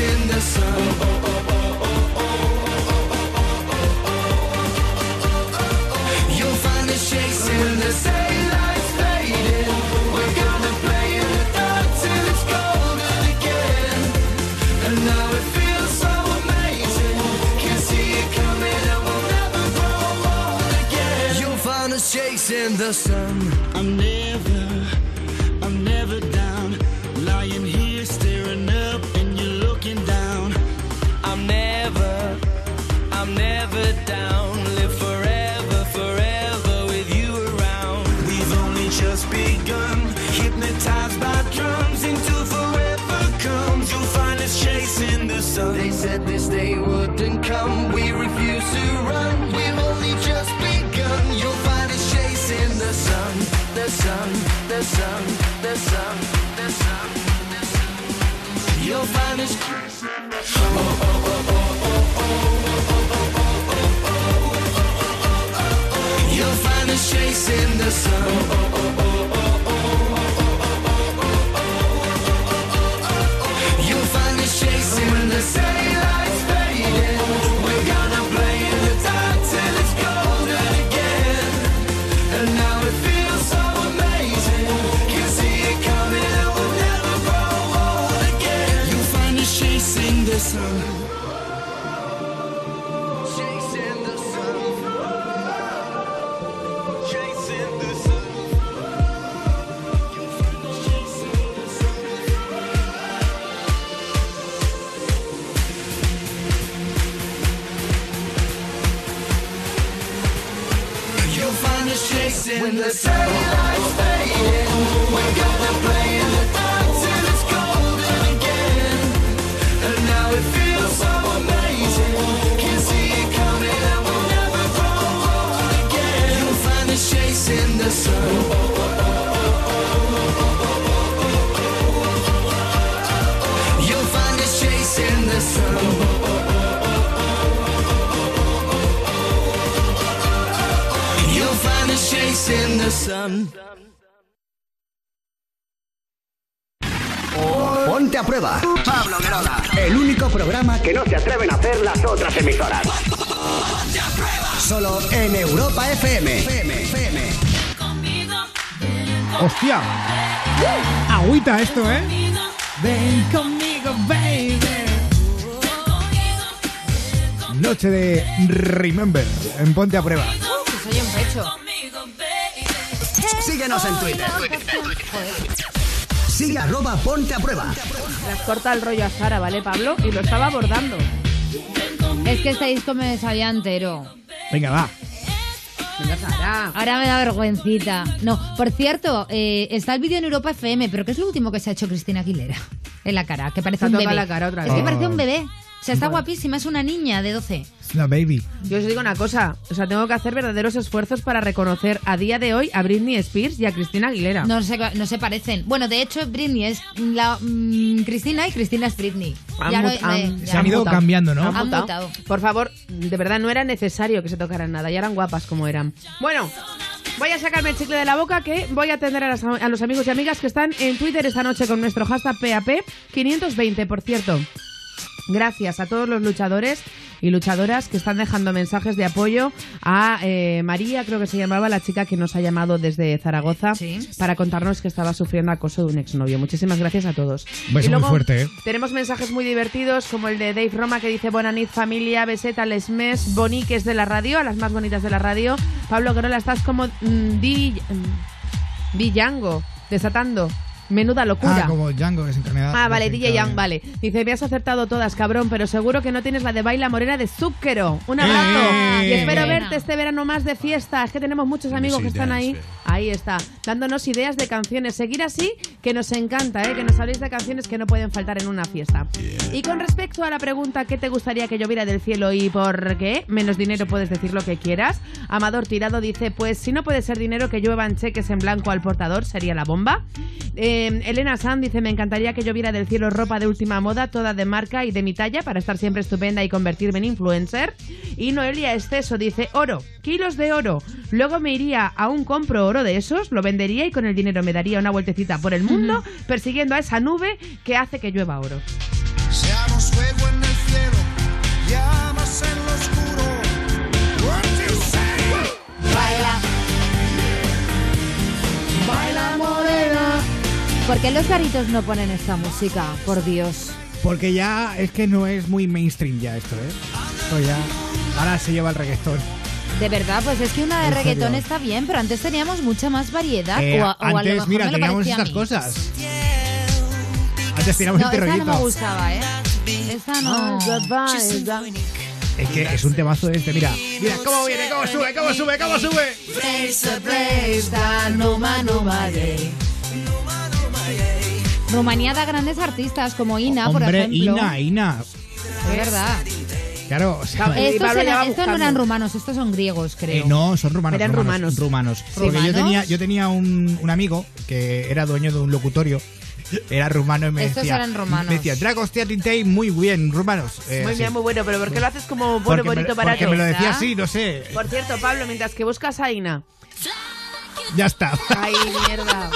chasing the sun. You'll find us chasing the daylight's fading. We're gonna play in the dark it's golden again. And now it feels so amazing. Can see it coming and we'll never grow old again. You'll find us chasing the sun. I'm never, sun, the sun, the sun, the sun. the sun. You'll find us chasing the sun. You'll find us chasing the sun. You'll Ponte a Prueba. Que soy un pecho. Síguenos en Twitter. Sigue arroba ponte a prueba. Las corta el rollo a Sara, ¿vale, Pablo? Y lo estaba abordando. Es que este disco me sabía entero. Venga, va. Ahora me da vergüencita. No, por cierto, eh, está el vídeo en Europa FM, pero ¿qué es lo último que se ha hecho Cristina Aguilera? En la cara, que parece ha un bebé. la cara otra es que vez. parece un bebé. O sea, está guapísima, es una niña de 12. Es una baby. Yo os digo una cosa, o sea, tengo que hacer verdaderos esfuerzos para reconocer a día de hoy a Britney Spears y a Cristina Aguilera. No se, no se parecen. Bueno, de hecho, Britney es la, mm, Cristina y Cristina es Britney. Han Ya ya Se han ido mutado. cambiando, ¿no? Han Han mutado. mutado. Por favor, de verdad no era necesario que se tocaran nada, ya eran guapas como eran. Bueno, voy a sacarme el chicle de la boca que voy a atender a, las- a los amigos y amigas que están en Twitter esta noche con nuestro hashtag PAP 520, por cierto. Gracias a todos los luchadores y luchadoras que están dejando mensajes de apoyo a eh, María, creo que se llamaba la chica que nos ha llamado desde Zaragoza Sí. para contarnos que estaba sufriendo acoso de un exnovio. Muchísimas gracias a todos. Beso Y luego muy fuerte, ¿eh? Tenemos mensajes muy divertidos como el de Dave Roma que dice Buena nit familia, beseta les mes, boniques de la radio, a las más bonitas de la radio. Pablo Guerola, estás como mm, di, mm, Villango, desatando. Menuda locura. Ah, como Django desencarnado. Ah, vale, DJ. Young, vale. Dice, me has acertado todas, cabrón, pero seguro que no tienes la de baila morena de Zúquero. Un abrazo. ¡Eh! Y espero Buena. verte este verano más de fiesta. Es que tenemos muchos amigos que están ahí. Ahí está, dándonos ideas de canciones. Seguir así, que nos encanta, ¿eh? que nos habléis de canciones que no pueden faltar en una fiesta. Y con respecto a la pregunta, ¿qué te gustaría que lloviera del cielo y por qué? Menos dinero puedes decir lo que quieras. Amador Tirado dice, pues si no puede ser dinero que lluevan cheques en blanco al portador, sería la bomba. Eh, Elena San dice, me encantaría que lloviera del cielo ropa de última moda, toda de marca y de mi talla, para estar siempre estupenda y convertirme en influencer. Y Noelia Exceso dice, oro, kilos de oro. Luego me iría a un compro oro de esos, lo vendería y con el dinero me daría una vueltecita por el mundo, persiguiendo a esa nube que hace que llueva oro. Seamos fuego en qué los garitos no ponen esta música? Por Dios. Porque ya es que no es muy mainstream ya esto, ¿eh? Esto ya. Ahora se lleva el reggaetón. De verdad, pues es que una de En reggaetón serio. está bien, pero antes teníamos mucha más variedad. Eh, o a, o a lo antes, mejor mira, me lo teníamos estas mí. cosas. Antes teníamos No, este esa no me gustaba, ¿eh? Esa no. Es que es un temazo este, mira. Mira cómo viene, cómo sube, cómo sube, cómo sube. Rumanía da grandes artistas como Ina, por Hombre, ejemplo. Ina, Ina. Es verdad. Claro, o sea, Estos, estos no eran rumanos, estos son griegos, creo. eh, no, son rumanos. Eran rumanos. rumanos. rumanos. Porque yo tenía, yo tenía un, un amigo que era dueño de un locutorio. Era rumano y me Estos decía. eran rumanos. Me decía, Dragos Teatintei, muy bien, rumanos. Eh, Muy bien, muy bueno, pero ¿por qué lo haces como bueno, Porque, me, bonito, porque barato? me lo decía así, no sé. Por cierto, Pablo, mientras que buscas a Ina. Ya está. Ay, mierda.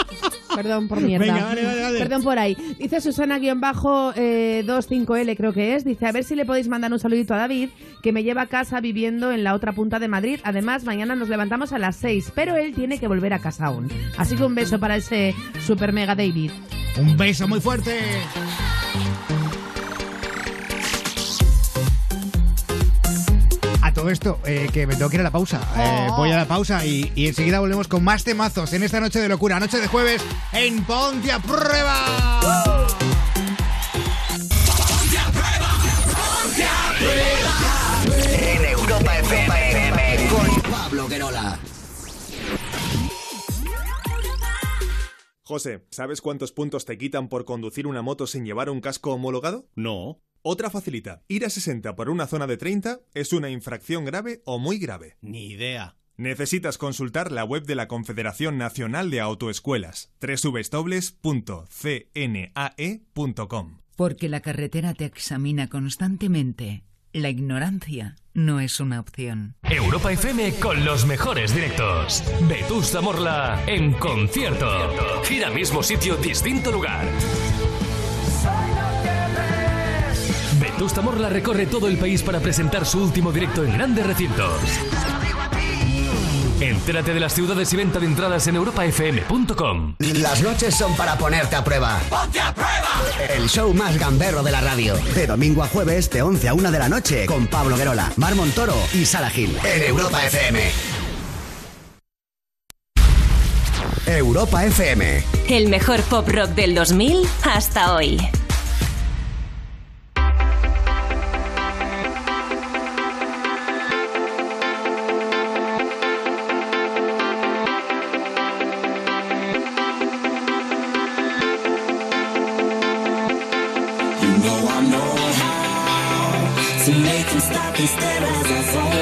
Perdón por mierda. Venga, vale, vale, vale. Perdón por ahí. Dice Susana-25L, creo que es. Dice, a ver si le podéis mandar un saludito a David, que me lleva a casa viviendo en la otra punta de Madrid. Además, mañana nos levantamos a las 6, pero él tiene que volver a casa aún. Así que un beso para ese super mega David. Un beso muy fuerte. Todo esto, eh, que me tengo que ir a la pausa. Eh, Oh. voy a la pausa y, y enseguida volvemos con más temazos en esta noche de locura, noche de jueves en Ponte a Prueba. En Europa FM con Pablo Guerola. José, ¿sabes cuántos puntos te quitan por conducir una moto sin llevar un casco homologado? No. Otra facilita. Ir a 60 por una zona de 30 es una infracción grave o muy grave. Ni idea. Necesitas consultar la web de la Confederación Nacional de Autoescuelas, www.cnae.com. Porque la carretera te examina constantemente. La ignorancia no es una opción. Europa FM con los mejores directos. Vetusta Morla en concierto. Gira mismo sitio, distinto lugar. Vetusta Morla recorre todo el país para presentar su último directo en grandes recintos. Entérate de las ciudades y venta de entradas en europafm.com. Las noches son para ponerte a prueba. ¡Ponte a prueba! El show más gamberro de la radio. De domingo a jueves, de 11 a 1 de la noche, con Pablo Guerola, Mar Montoro y Sara Gil. En Europa FM. Europa FM. El mejor pop rock del 2000 hasta hoy. Qui se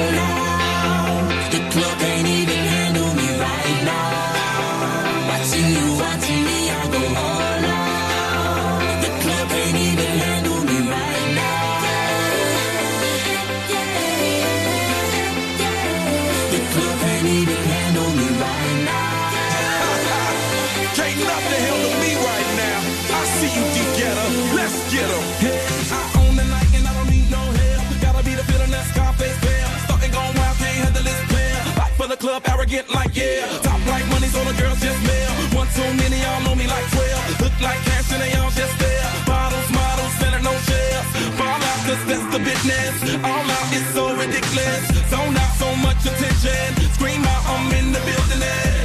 club, arrogant like yeah. Top like money, so the girls just mail. One too many, y'all know me like 12. Look like cash and they all just there. Bottles, models, selling no shares. Fall out, cause that's the business. All out is so ridiculous. Zone out, so much attention. Scream out, I'm in the building.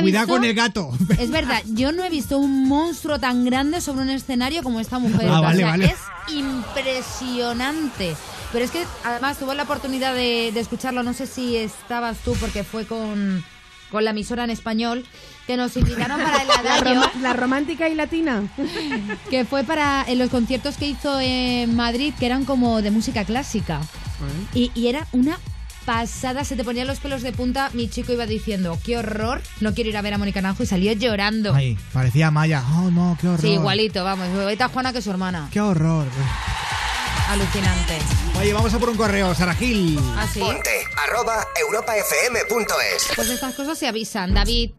Vida Cuidado visto- con el gato. <laughs> Es verdad, yo no he visto un monstruo tan grande sobre un escenario como esta mujer. Ah, vale, O sea, vale. Es impresionante. Pero es que además tuve la oportunidad de, de escucharlo, no sé si estabas tú, porque fue con, con la emisora en español, que nos invitaron para el <laughs> La, adagio. roma- la romántica y latina. <laughs> que fue para en los conciertos que hizo en Madrid, que eran como de música clásica. Y, y era una pasada, se te ponían los pelos de punta. Mi chico iba diciendo, qué horror, no quiero ir a ver a Mónica Naranjo y salió llorando. Ay, parecía Maya. Oh, no, qué horror. Sí, igualito, vamos, igualita Juana que su hermana. Qué horror. Alucinante. Oye, vamos a por un correo, Sara Gil. ¿Ah? Ponte arroba europafm.es. Pues estas cosas se avisan, David.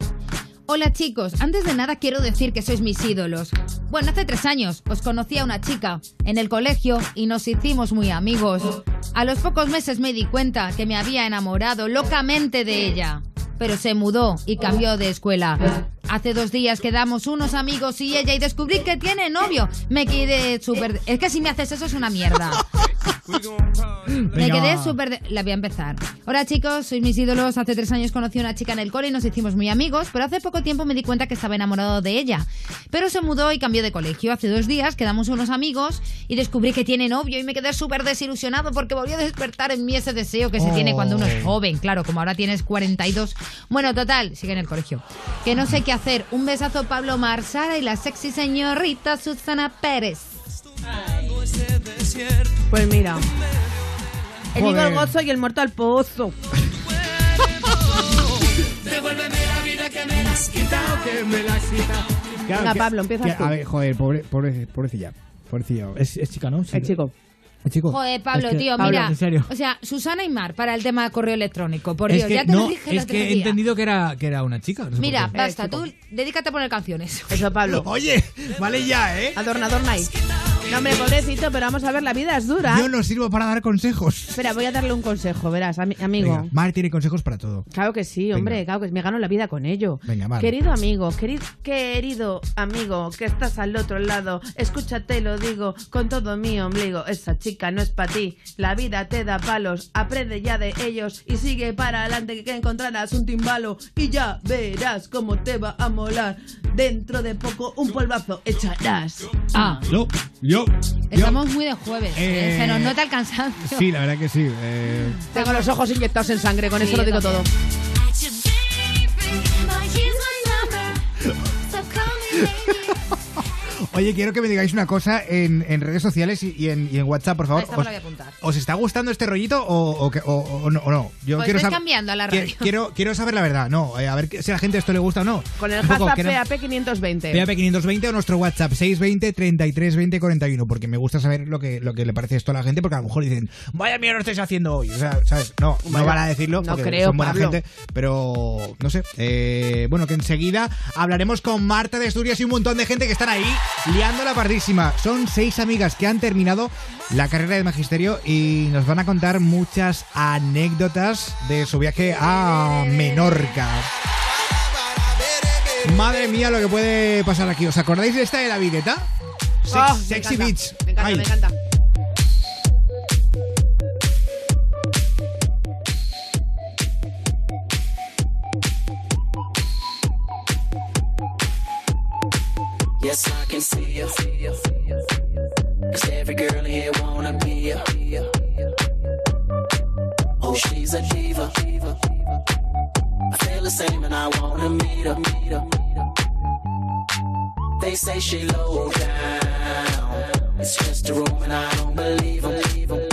Hola chicos, antes de nada quiero decir que sois mis ídolos. Bueno, hace tres años os conocí a una chica en el colegio y nos hicimos muy amigos. A los pocos meses me di cuenta que me había enamorado locamente de ella. Pero se mudó y cambió de escuela. Hace dos días quedamos unos amigos y ella y descubrí que tiene novio. Me quedé súper... Es que si me haces eso es una mierda. <laughs> Me quedé súper... de- La voy a empezar. Hola chicos, sois mis ídolos. Hace tres años conocí a una chica en el cole y nos hicimos muy amigos, pero hace poco tiempo me di cuenta que estaba enamorado de ella. Pero se mudó y cambió de colegio. Hace dos días quedamos unos amigos y descubrí que tiene novio y me quedé súper desilusionado porque volvió a despertar en mí ese deseo que se Oh. tiene cuando uno es joven. Claro, como ahora tienes 42. Bueno, total, sigue en el colegio. Que no sé qué hacer. Un besazo Pablo Marsara y la sexy señorita Susana Pérez. Pues mira. El vivo Joder. al gozo y el muerto al pozo. Devuélveme la vida que me la has quitado, que me la has quitado. Claro, Venga, que- Pablo, empiezas que- tú. A ver, joder, pobre, pobre, pobrecilla. Pobrecilla. Es, es chica, ¿no? Sí. El chico. El chico. Joder, Pablo, Es que- tío, Pablo, mira. En serio. O sea, Susana y Mar para el tema de correo electrónico. Por es Dios, que, ya te no, lo dije el es que he entendido que era, que era una chica. no sé por Mira, basta, tú dedícate a poner canciones. Eso, Pablo. <laughs> Oye, vale ya, ¿eh? Adorna, adorna ahí. No, hombre, pobrecito, pero vamos a ver, la vida es dura. Yo no sirvo para dar consejos. Espera, voy a darle un consejo, verás, ami- amigo. Venga, Mar tiene consejos para todo. Claro que sí, hombre, claro que me gano la vida con ello. Venga, Mar. Querido amigo, querido, querido amigo, que estás al otro lado, escúchate, lo digo con todo mi ombligo. Esa chica no es para ti, la vida te da palos, aprende ya de ellos y sigue para adelante que encontrarás un timbalo y ya verás cómo te va a molar. Dentro de poco un polvazo echarás. Ah, Yo, yo, estamos muy de jueves. Eh, eh, Se nos nota el cansancio. Sí, la verdad que sí. eh, Tengo los ojos inyectados en sangre, con Sí, eso lo digo también. todo. <laughs> Oye, quiero que me digáis una cosa en, en redes sociales y, y en, y en WhatsApp, por favor. Esta me la ¿Os, voy a apuntar. os está gustando este rollito o, o que- o- o no, o no? Yo Pues quiero estoy sab- cambiando a la radio. Quiero, quiero saber la verdad. No, eh, a ver si a la gente esto le gusta o no. Con el poco, hashtag que no- PAP520. PAP520 o nuestro WhatsApp 620 33 20 41 porque me gusta saber lo que, lo que le parece esto a la gente porque a lo mejor dicen vaya mierda lo estáis haciendo hoy o sea, ¿sabes? No, no van a decirlo no porque creo, son buena Pablo. gente pero no sé eh, bueno que enseguida hablaremos con Marta de Asturias y un montón de gente que están ahí liando la pardísima son seis amigas que han terminado la carrera de magisterio y nos van a contar muchas anécdotas de su viaje a Menorca Madre mía lo que puede pasar aquí. ¿Os acordáis de esta de la videta? Sex- Oh, me sexy encanta, Beach. Me encanta, Ay. me encanta. Yes, I can see you. Cause every girl here wanna be you. Oh, she's a diva. I feel the same and I wanna meet her. Meet her. They say she low down. It's just a room and I don't believe believe 'em.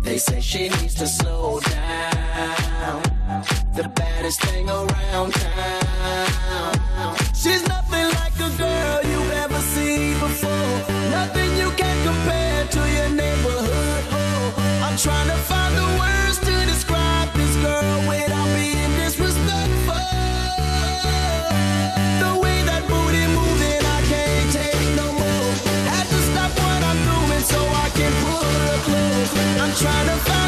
They say she needs to slow down. The baddest thing around town. Nothing you can compare to your neighborhood. Oh, I'm find the words to describe this girl without being disrespectful. The way that booty moving, I can't take no more. Had to stop what I'm doing so I can pull her close. I'm trying to find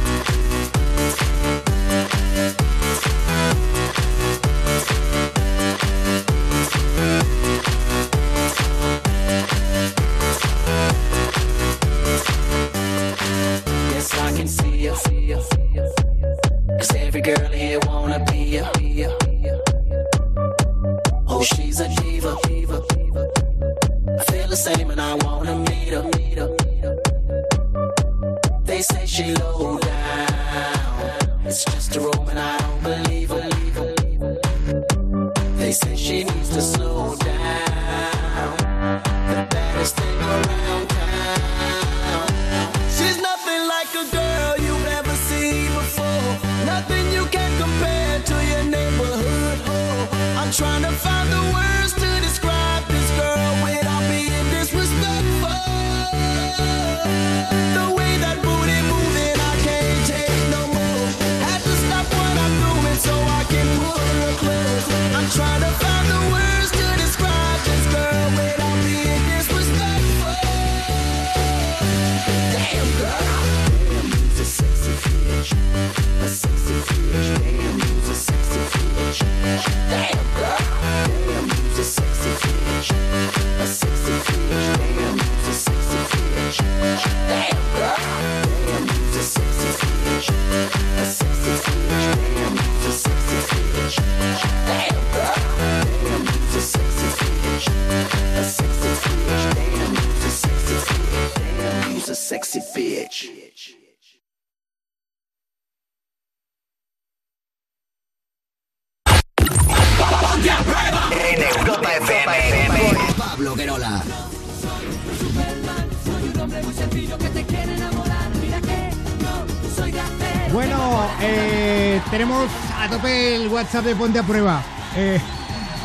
WhatsApp de Ponte a Prueba. Eh,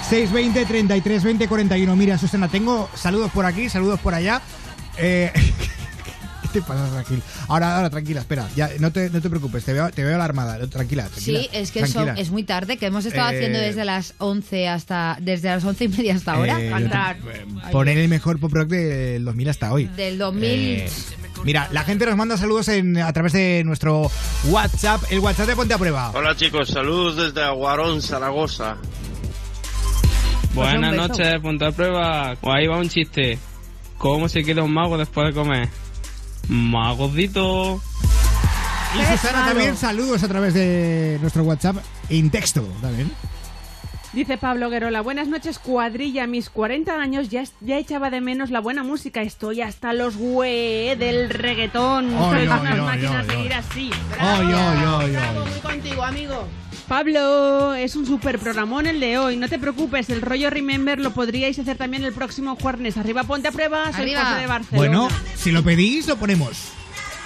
620 33 20 41. Mira, Susana, tengo saludos por aquí, saludos por allá. Eh, <laughs> ¿Qué te pasa, Raquel? Ahora, ahora, tranquila, espera. Ya, no, te, no te preocupes, te veo, te veo alarmada. Tranquila, tranquila. Sí, es que eso tranquila. es muy tarde, que hemos estado Eh, haciendo desde las 11 hasta desde las 11 y media hasta ahora. Eh. Poner el mejor pop rock del 2000 hasta hoy. Del 2000. Mira, la gente nos manda saludos en, a través de nuestro WhatsApp, el WhatsApp de Ponte a Prueba. Hola chicos, saludos desde Aguarón, Zaragoza. Buenas noches, punto de prueba. Pues ahí va un chiste. ¿Cómo se queda un mago después de comer? Magocito. Y Susana también saludos a través de nuestro WhatsApp en texto también. Dice Pablo Guerola, buenas noches cuadrilla, mis 40 años ya, ya echaba de menos la buena música, estoy hasta los güey del reggaetón, Ay, sois ay, unas ay, máquinas ay, de ir ay. así. Ay, ay. Muy contigo, amigo. Pablo, es un super programón el de hoy, no te preocupes, el rollo Remember lo podríais hacer también el próximo jueves. Arriba, ponte a prueba, soy Arriba. José de Barcelona. Bueno, si lo pedís, lo ponemos.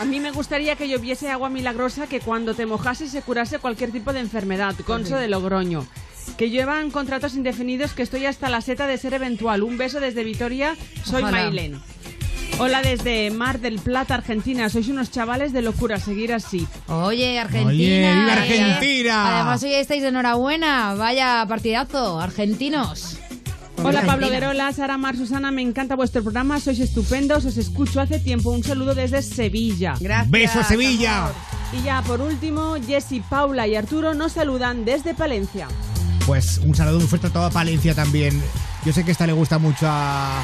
A mí me gustaría que lloviese agua milagrosa que cuando te mojase se curase cualquier tipo de enfermedad. Conso de Logroño. Que llevan contratos indefinidos que estoy hasta la seta de ser eventual. Un beso desde Vitoria. Soy Ojalá. Mailen. Hola desde Mar del Plata, Argentina. Sois unos chavales de locura. Seguir así. Oye, Argentina. Oye, viva eh. Argentina. Además, hoy estáis de enhorabuena. Vaya partidazo, argentinos. Hola Pablo. Guerola, Sara Mar, Susana, me encanta vuestro programa, sois estupendos, os escucho hace tiempo. Un saludo desde Sevilla. Gracias. Beso, Sevilla. Y ya por último, Jessy, Paula y Arturo nos saludan desde Palencia. Pues un saludo muy fuerte a toda Palencia también. Yo sé que esta le gusta mucho a,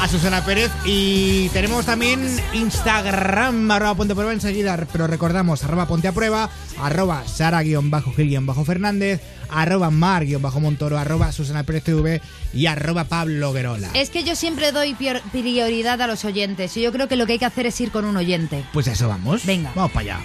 a Susana Pérez. Y tenemos también Instagram, arroba ponte a prueba enseguida. Pero recordamos, arroba ponte a prueba, arroba sara-gil-fernández, arroba mar-montoro, arroba Susana Pérez TV y arroba Pablo Guerola. Es que yo siempre doy prioridad a los oyentes. Y yo creo que lo que hay que hacer es ir con un oyente. Pues a eso vamos. Venga. Vamos para allá.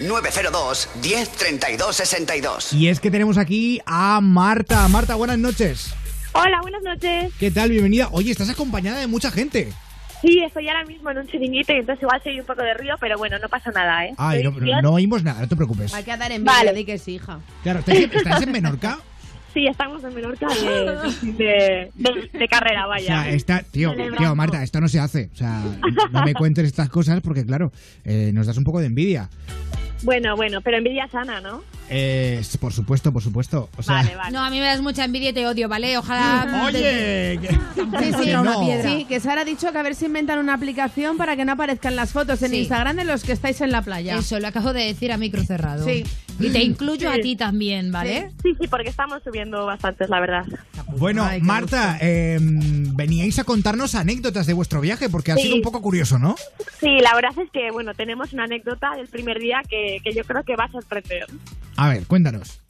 902 10 32 62. Y es que tenemos aquí a Marta. Marta, buenas noches. Hola, buenas noches. ¿Qué tal? Bienvenida. Oye, estás acompañada de mucha gente. Sí, estoy ahora mismo en un chiringuito y entonces igual soy un poco de río, pero bueno, no pasa nada, ¿eh? Ay, no, oímos nada, no te preocupes. Hay que dar envidia, Vale. di que sí, hija. Claro, ¿estáis, estáis en Menorca? <laughs> Sí, estamos en Menorca de, <laughs> de, de- de carrera, O vaya. sea, está, tío, tío, Marta, esto no se hace. O sea, no me cuentes estas cosas porque, claro, eh, nos das un poco de envidia. Bueno, bueno, pero envidia sana, ¿no? Eh, por supuesto, por supuesto. O sea, Vale, vale. No, a mí me das mucha envidia y te odio, ¿vale? Ojalá. <laughs> Oye, que- <laughs> Sí, sí, que no, una no. piedra. Sí, que Sara ha dicho que a ver si inventan una aplicación para que no aparezcan las fotos en Sí. Instagram de los que estáis en la playa. Eso, lo acabo de decir a micro cerrado. Sí. Y te incluyo a ti también, ¿vale? Sí, sí, porque estamos subiendo bastantes, la verdad. Bueno, Ay, Marta, eh, veníais a contarnos anécdotas de vuestro viaje porque ha sido un poco curioso, ¿no? Sí, la verdad es que, bueno, tenemos una anécdota del primer día que, que yo creo que va a sorprender. A ver, cuéntanos.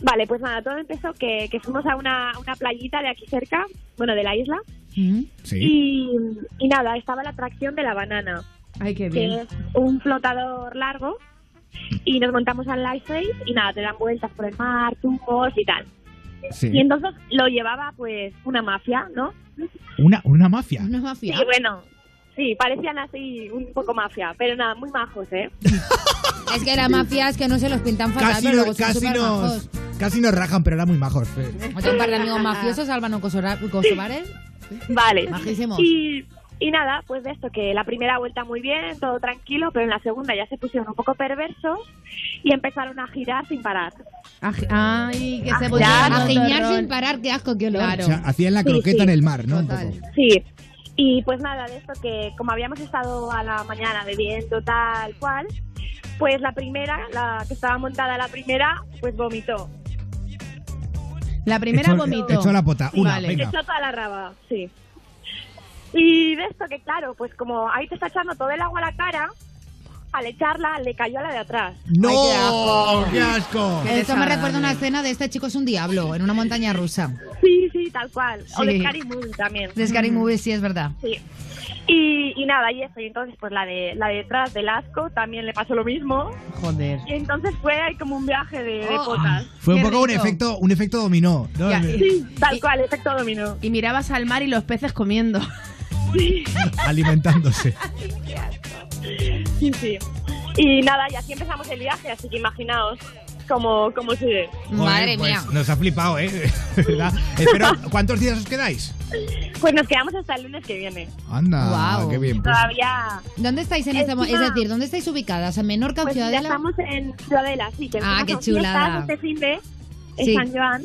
Vale, pues nada, todo empezó que, que fuimos a una, una playita de aquí cerca, bueno, de la isla, Sí. y, y nada, estaba la atracción de la banana. Ay, qué que bien. es un flotador largo y nos montamos al Life y nada, te dan vueltas por el mar, tumbos y tal. Sí. Y entonces lo llevaba pues una mafia, ¿no? Una, una mafia. Una Y mafia. bueno, sí, parecían así un poco mafia, pero nada, muy majos, ¿eh? <laughs> Es que la mafia es que no se los pintan fatal, Casi, pero nos, luego son casi, nos, majos. casi nos rajan, pero eran muy majos. eh. O un par de amigos mafiosos, Álvaro Kosovares. Vale. Majísimos. Y, y nada, pues de esto, que la primera vuelta muy bien, todo tranquilo, pero en la segunda ya se pusieron un poco perversos y empezaron a girar sin parar. Aj- Ay, que se ya, A torrón. sin parar, qué asco, qué olor. Claro. O sea, hacían la croqueta sí. en el mar, ¿no? Total. Sí. Y pues nada, de esto que como habíamos estado a la mañana bebiendo tal cual, pues la primera, la que estaba montada la primera, pues vomitó. La primera vomitó. echó la pota. Una, Vale. venga. Echó toda la raba, sí. Y de esto que claro, pues como ahí te está echando todo el agua a la cara, al echarla le cayó a la de atrás. ¡No! Ay, qué asco. ¡Qué asco! Qué Esto me recuerda una escena de este chico es un diablo en una montaña rusa. Sí, sí, tal cual. O de Sí. Scary Movie también. De Scary Movie, sí, es verdad. Sí. Y, y nada, y eso. Y entonces, pues la de la de detrás del asco también le pasó lo mismo. Joder. Y entonces fue ahí como un viaje de, de Oh. potas. Fue un poco un efecto, un efecto dominó. ¿no? Ya, Sí, tal cual, efecto dominó. Y mirabas al mar y los peces comiendo. Alimentándose. Sí, sí. Y nada, y así empezamos el viaje, así que imaginaos. como, como sigue. Joder, pues Nos ha flipado, ¿eh? <laughs> ¿Verdad? Eh, pero, ¿cuántos días os quedáis? Pues nos quedamos hasta el lunes que viene. Anda, qué bien. pues. Todavía. ¿Dónde estáis en este momento? Es Encima- decir, ¿dónde estáis ubicadas? ¿En Menorca o Pues Ciudadela? estamos en Ciudadela, sí. Que Ah, encima qué chulada. Este fin de en Sí. San Joan.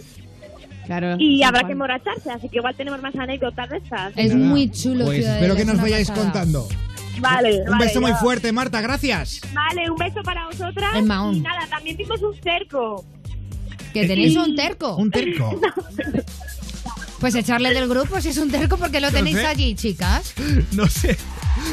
Claro. Y habrá que emborracharse, así que igual tenemos más anécdotas de estas. Es muy chulo Pues espero que nos vayáis pasada. contando. Vale, Un vale, beso muy fuerte, Marta, gracias. Vale, un beso para vosotras. En Mahón. Y nada, también vimos un cerco. Que tenéis un terco. Un terco. <laughs> Pues echarle del grupo si es un terco porque lo No tenéis sé. allí, chicas. <laughs> No sé.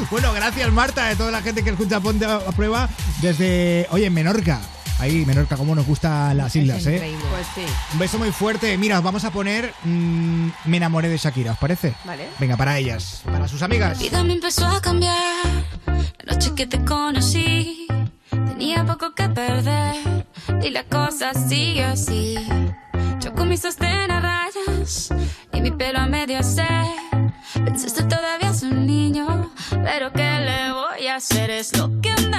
Bueno, gracias Marta, de toda la gente que escucha Ponte a a prueba desde, oye, en Menorca. Ahí, Menorca, cómo nos gustan las islas, ¿eh? Pues sí. Un beso muy fuerte. Mira, os vamos a poner mm, Me enamoré de Shakira, ¿os parece? Vale. Venga, para ellas, para sus amigas. La vida me empezó a cambiar. La noche que te conocí, tenía poco que perder. Y la cosa sigue así. Yo con mis sostén a rayas y mi pelo a medio hacer. Pensaste todavía es un niño, pero ¿qué le voy a hacer? Es lo que andaba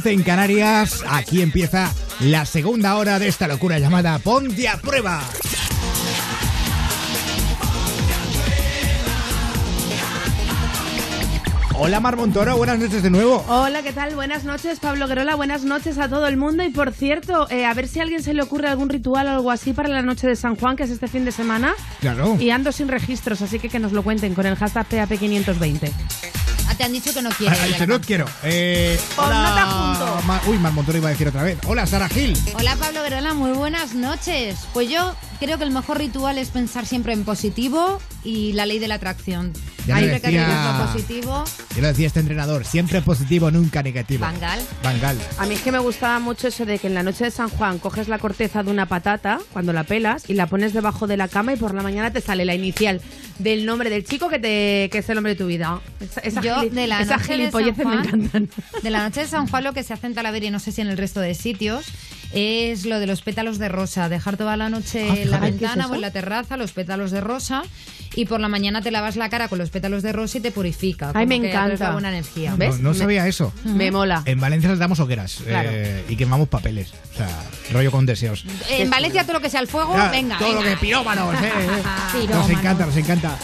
11 en Canarias. Aquí empieza la segunda hora de esta locura llamada Ponte a prueba. Hola Mar Montoro, buenas noches de nuevo. Hola, ¿qué tal? Buenas noches, Pablo Guerola. Buenas noches a todo el mundo. Y por cierto, eh, a ver si a alguien se le ocurre algún ritual o algo así para la noche de San Juan, que es este fin de semana. Claro. Y ando sin registros, así que que nos lo cuenten con el hashtag PAP520. Te han dicho que no quieres. Ah, dice, no quiero. Eh, hola. Ma- Uy, Mar Montoro iba a decir otra vez. Hola, Sara Gil. Hola Pablo Guerola, muy buenas noches. Pues yo creo que el mejor ritual es pensar siempre en positivo y la ley de la atracción. Ya que decía- digas lo positivo, Ya lo decía este entrenador, siempre positivo, nunca negativo. Bangal. Bangal. A mí es que me gustaba mucho eso de que en la noche de San Juan coges la corteza de una patata cuando la pelas y la pones debajo de la cama y por la mañana te sale la inicial del nombre del chico que te que es el nombre de tu vida. Esa, esa yo de la noche de San gilipolleces me Juan, encantan. de la noche de San Juan lo que se hace en Talavera y no sé si en el resto de sitios es lo de los pétalos de rosa, dejar toda la noche Ah, en la fíjate, ¿qué es ventana o en la terraza los pétalos de rosa y por la mañana te lavas la cara con los pétalos de rosa y te purifica. Ay, me encanta. buena energía. No, no sabía eso. Me mola. En Valencia les damos hogueras Claro. eh, y quemamos papeles. O sea, rollo con deseos. En Valencia todo lo que sea el fuego, venga. todo lo venga. que pirómanos, eh, eh. <laughs> Nos encanta, nos encanta.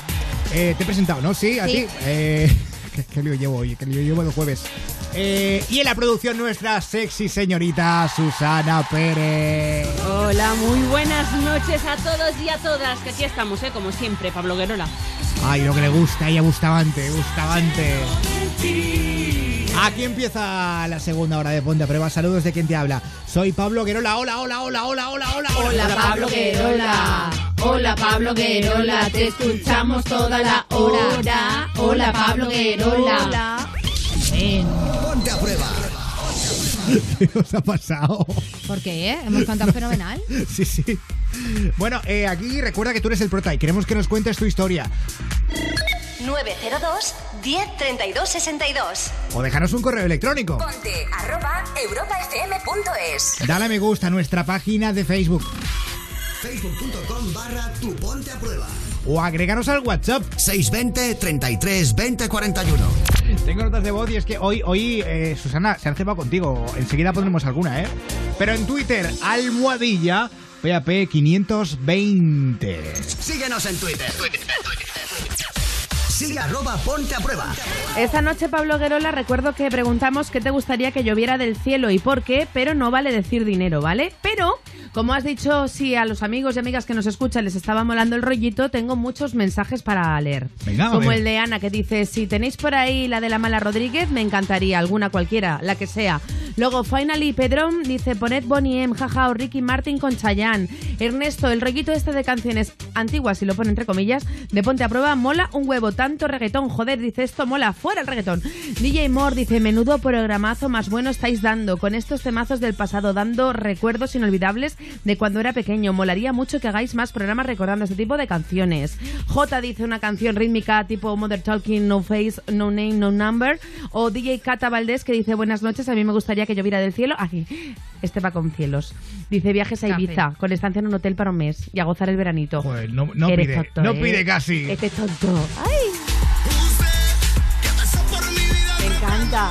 Eh, te he presentado, ¿no? Sí, a Sí. ti. Eh, <laughs> ¿qué, qué lío llevo hoy? ¿Qué lío llevo el jueves? Eh, y en la producción nuestra sexy señorita Susana Pérez. Hola, muy buenas noches a todos y a todas. Que aquí estamos, ¿eh? como siempre, Pablo Guerola. Ay, lo que le gusta a ella, Bustamante, Bustamante. Aquí empieza la segunda hora de Ponte a Prueba. Saludos de quien te habla. Soy Pablo Guerola. Hola, hola, hola, hola, hola, hola. Hola, Pablo Guerola. Hola Pablo Guerola, te escuchamos toda la hora. Hola Pablo Guerola. Ponte a prueba. <laughs> ¿Qué os ha pasado? ¿Por qué? eh? Hemos cantado fenomenal. <laughs> Sí, sí. Bueno, eh, aquí recuerda que tú eres el prota y queremos que nos cuentes tu historia. 902 1032 62. O déjanos un correo electrónico. Ponte arroba europafm.es. Dale a me gusta a nuestra página de Facebook. Facebook.com barra tu ponte a prueba. O agregaros al WhatsApp. 620 33 20 41. Tengo notas de voz y es que hoy, hoy eh, Susana, se han cebado contigo. Enseguida pondremos alguna, ¿eh? Pero en Twitter, almohadilla, PAP 520. Síguenos en Twitter. Sigue arroba ponte a prueba. Esta noche, Pablo Guerola, recuerdo que preguntamos qué te gustaría que lloviera del cielo y por qué, pero no vale decir dinero, ¿vale? Pero, como has dicho, si a los amigos y amigas que nos escuchan les estaba molando el rollito, tengo muchos mensajes para leer. Venga, como el de Ana, que dice, si tenéis por ahí la de la mala Rodríguez, me encantaría, alguna cualquiera, la que sea. Luego, Finally, Pedrón dice, poned Bonnie M, jaja, o Ricky Martin con Chayanne. Ernesto, el rollito este de canciones antiguas, si lo pone entre comillas, de Ponte a Prueba, mola un huevo, tanto reggaetón, joder, dice esto, mola, fuera el reggaetón. DJ Moore dice, menudo programazo más bueno estáis dando, con estos temazos del pasado, dando recuerdos inolvidables de cuando era pequeño. Molaría mucho que hagáis más programas recordando este tipo de canciones. J dice una canción rítmica tipo Mother Talking, No Face, No Name, No Number. O DJ Cata Valdés que dice, buenas noches, a mí me gustaría que lloviera del cielo. Aquí, este va con cielos. Dice, viajes a Café. Ibiza, con estancia en un hotel para un mes y a gozar el veranito. Joder, no, no Eres pide, tonto, no ¿eh? pide casi. Este es tonto. ¡Ay! Encanta.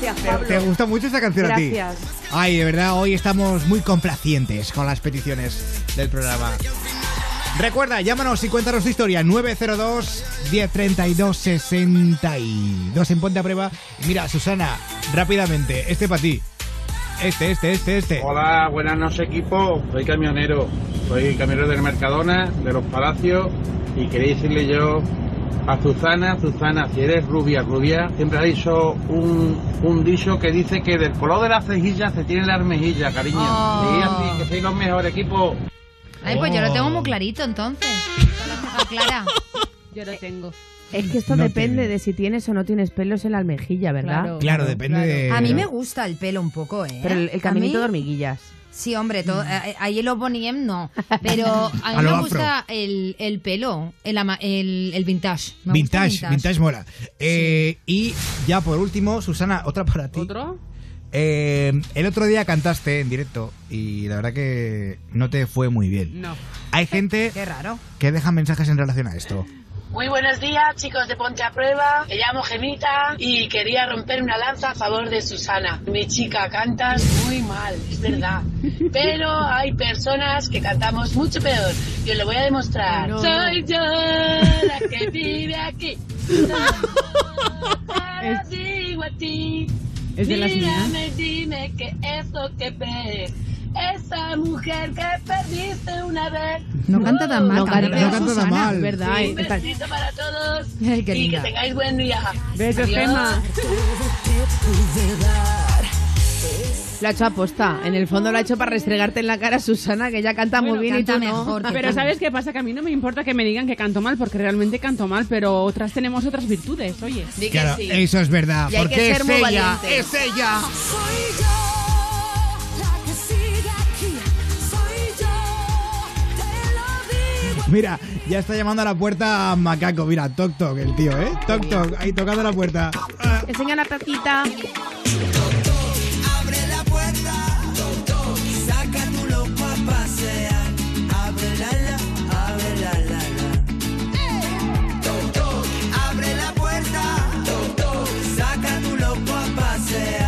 Gracias, ¿Te, Pablo. te gusta mucho esta canción a ti? Gracias. Ay, de verdad, hoy estamos muy complacientes con las peticiones del programa. Recuerda, llámanos y cuéntanos tu historia. 902 1032 62 en Ponte a Prueba. Mira, Susana, rápidamente, este para ti. Este, este, este, este. Hola, buenas noches equipo, soy camionero, soy camionero del Mercadona, de los Palacios y quería decirle yo a Susana, Susana, si eres rubia, rubia, siempre ha dicho un, un dicho que dice que del color de las cejillas se tiene la mejilla, cariño. Oh. Y así, que sois los mejores equipos. Ay, pues yo lo Oh. tengo muy clarito entonces. <laughs> Clara. Yo lo tengo. Es que esto No depende tiene. de si tienes o no tienes pelos en la almejilla, ¿verdad? Claro. Claro, depende de. A mí me gusta el pelo un poco, ¿eh? Pero el, el caminito mí- de hormiguillas. Sí, hombre, todo, eh, ahí los Bonnie M no. Pero <laughs> a mí me afro. gusta el, el pelo, el, ama- el, el vintage. Me gusta el Vintage, vintage mola. Eh, Y ya por último, Susana, otra para ti. ¿Otro? Eh, el otro día cantaste en directo y la verdad que no te fue muy bien. No. hay gente <laughs> Qué raro. que deja mensajes en relación a esto. Muy buenos días, chicos de Ponte a Prueba. Me llamo Gemita y quería romper una lanza a favor de Susana. Mi chica, cantas muy mal, es verdad. <laughs> Pero hay personas que cantamos mucho peor. Y os lo voy a demostrar. No. Soy yo la que vive aquí. <laughs> Ti. ¿Es de las mías? dime qué es lo que ves. Esa mujer que perdiste una vez. No canta tan mal, No canta no canta tan Susana. mal. ¿Verdad? Sí, un está- besito para todos. Ay, qué y que tengáis buen día. Besos. Gemma. Lo ha hecho aposta. En el fondo lo ha hecho para restregarte en la cara a Susana, que ella canta muy Bueno, bien y tú no. mejor que Pero. ¿sabes qué pasa? Que a mí no me importa que me digan que canto mal, porque realmente canto mal, pero otras tenemos otras virtudes, oye. Claro, sí. eso es verdad, Y hay que porque ser es muy ella, valiente. es ella. Soy yo <laughs> Mira, ya está llamando a la puerta a Macaco. Mira, toc toc el tío, ¿eh? Toc toc, ahí tocando la puerta. Enseña la tatita. Abre la puerta, saca tu loco a pasear. Abre la la, abre la la la. Abre la puerta, saca tu loco a pasear.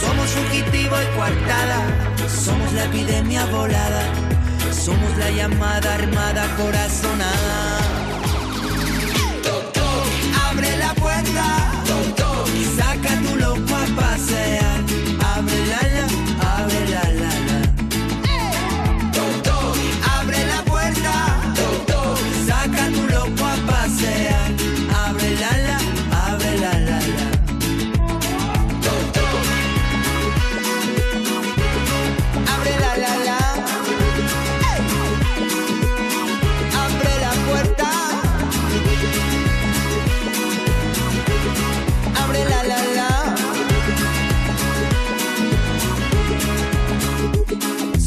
Somos fugitivo y coartada. Somos la epidemia volada. Somos la llamada armada corazonada. Abre la puerta, saca tu loco a pasear.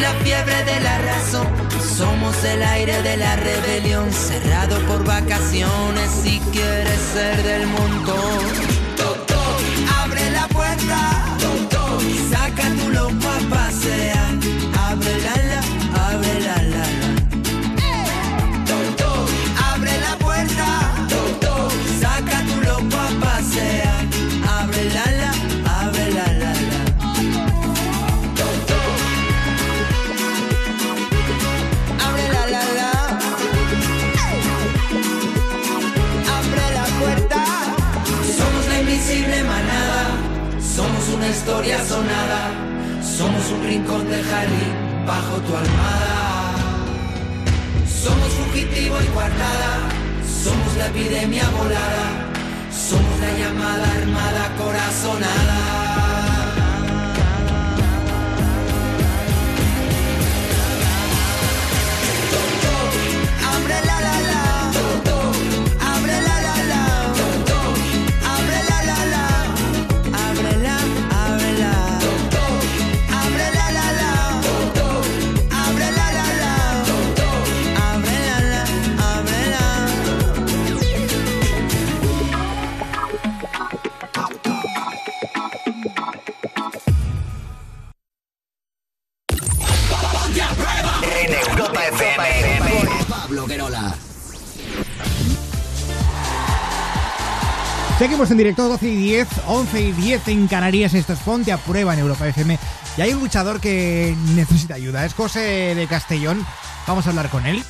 La fiebre de la razón, somos el aire de la rebelión, cerrado por vacaciones si quieres ser del montón. Toc, abre la puerta, toc, saca tu loco a pasear. Sonada. Somos un rincón del jardín bajo tu almada. Somos fugitivo y coartada. Somos la epidemia volada. Somos la llamada armada corazonada. Seguimos en directo 12 y 10, 11 y 10 en Canarias. Esto es Ponte a Prueba en Europa FM. Y hay un luchador que necesita ayuda. Es José de Castellón. Vamos a hablar con él.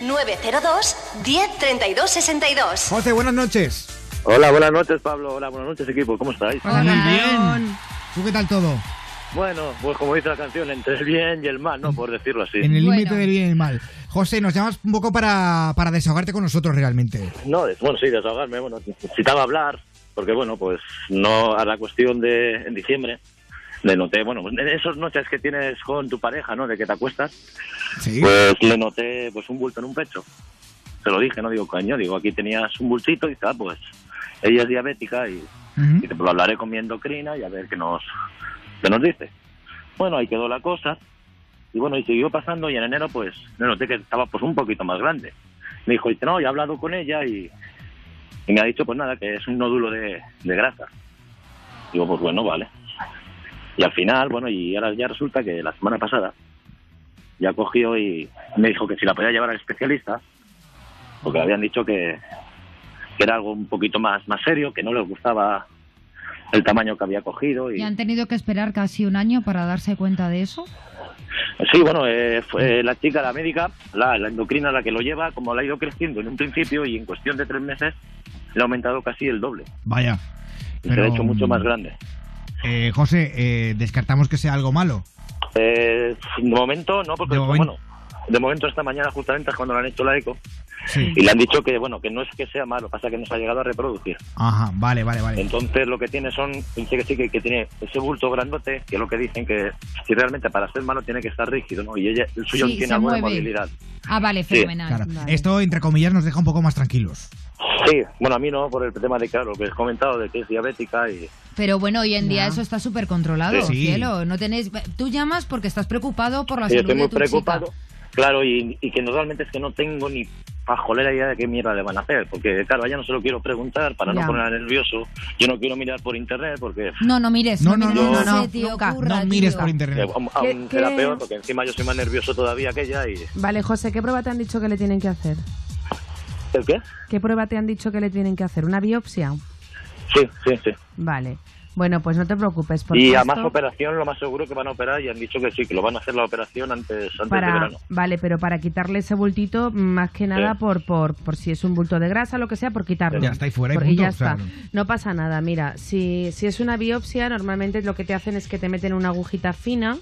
902 10 32 62. José, buenas noches. Hola, buenas noches, Pablo. Hola, buenas noches, equipo. ¿Cómo estáis? Muy bien. ¿Tú qué tal todo? Bueno, pues como dice la canción, entre el bien y el mal, ¿no? Por decirlo así. En el límite del bien y el mal. José, nos llamas un poco para, para desahogarte con nosotros realmente. No, es- bueno, sí, desahogarme. Bueno, necesitaba hablar, porque bueno, pues no a la cuestión de en diciembre. Le noté, bueno, pues, en esas noches que tienes con tu pareja, ¿no? De que te acuestas, Sí. pues le noté pues un bulto en un pecho. Se lo dije, no digo coño, digo aquí tenías un bultito y ah, pues ella es diabética y, y te lo hablaré con mi endocrina y a ver qué nos, qué nos dice. Bueno, ahí quedó la cosa. Y bueno, y siguió pasando y en enero pues le noté que estaba pues un poquito más grande. Me dijo, dice, no, ya he hablado con ella y, me ha dicho pues nada, que es un nódulo de, de grasa. Digo, pues bueno, vale. Y al final, bueno, y ahora ya resulta que la semana pasada ya cogió y me dijo que si la podía llevar al especialista, porque habían dicho que, que era algo un poquito más, más serio, que no les gustaba el tamaño que había cogido. Y, ¿Y han tenido que esperar casi un año para darse cuenta de eso? Sí, bueno, eh, fue la chica, la médica, la, la endocrina la que lo lleva, como la ha ido creciendo en un principio y en cuestión de tres meses le ha aumentado casi el doble. Vaya. Y se ha hecho mucho más grande. Eh, José, eh, descartamos que sea algo malo. Eh, de momento no, porque De momento- bueno, de momento esta mañana justamente es cuando le han hecho la eco Sí. y le han dicho que bueno que no es que sea malo, pasa que no se ha llegado a reproducir. Ajá, vale, vale, vale. Entonces lo que tiene son, dice que sí, que, que tiene ese bulto grandote, que es lo que dicen que si realmente para ser malo tiene que estar rígido, ¿no? Y ella, el suyo Sí, tiene mueve. movilidad. Ah, vale, Sí. fenomenal. Claro. Vale. Esto, entre comillas, nos deja un poco más tranquilos. Sí, bueno, a mí no, por el tema de, claro, lo que he comentado, de que es diabética y... Pero bueno, hoy en día Ya. eso está súper controlado. Sí. cielo. No tenéis... Tú llamas porque estás preocupado por la Sí, salud estoy muy de tu preocupado. chica. Claro, y, y que normalmente es que no tengo ni pajolera idea de qué mierda le van a hacer, porque claro, a ella no se lo quiero preguntar para Ya. no ponerla nervioso. Yo no quiero mirar por internet porque... No, no mires. No, No, no, mires, no, no, no, te nunca. ocurra, No mires tío. por internet. que aún ¿Qué- será qué- peor, porque encima yo soy más nervioso todavía que ella y... Vale, José, ¿qué prueba te han dicho que le tienen que hacer? ¿El qué? ¿Qué prueba te han dicho que le tienen que hacer? ¿Una biopsia? Sí, sí, sí. Vale. Bueno, pues no te preocupes. Y a más operación, lo más seguro que van a operar y han dicho que sí, que lo van a hacer la operación antes, antes de verano. vale, pero para quitarle ese bultito, más que nada por, por, por si es un bulto de grasa, lo que sea, por quitarlo. Ya está ahí fuera y Porque punto, ya o sea, está. No pasa nada. Mira, si, si es una biopsia, normalmente lo que te hacen es que te meten una agujita fina,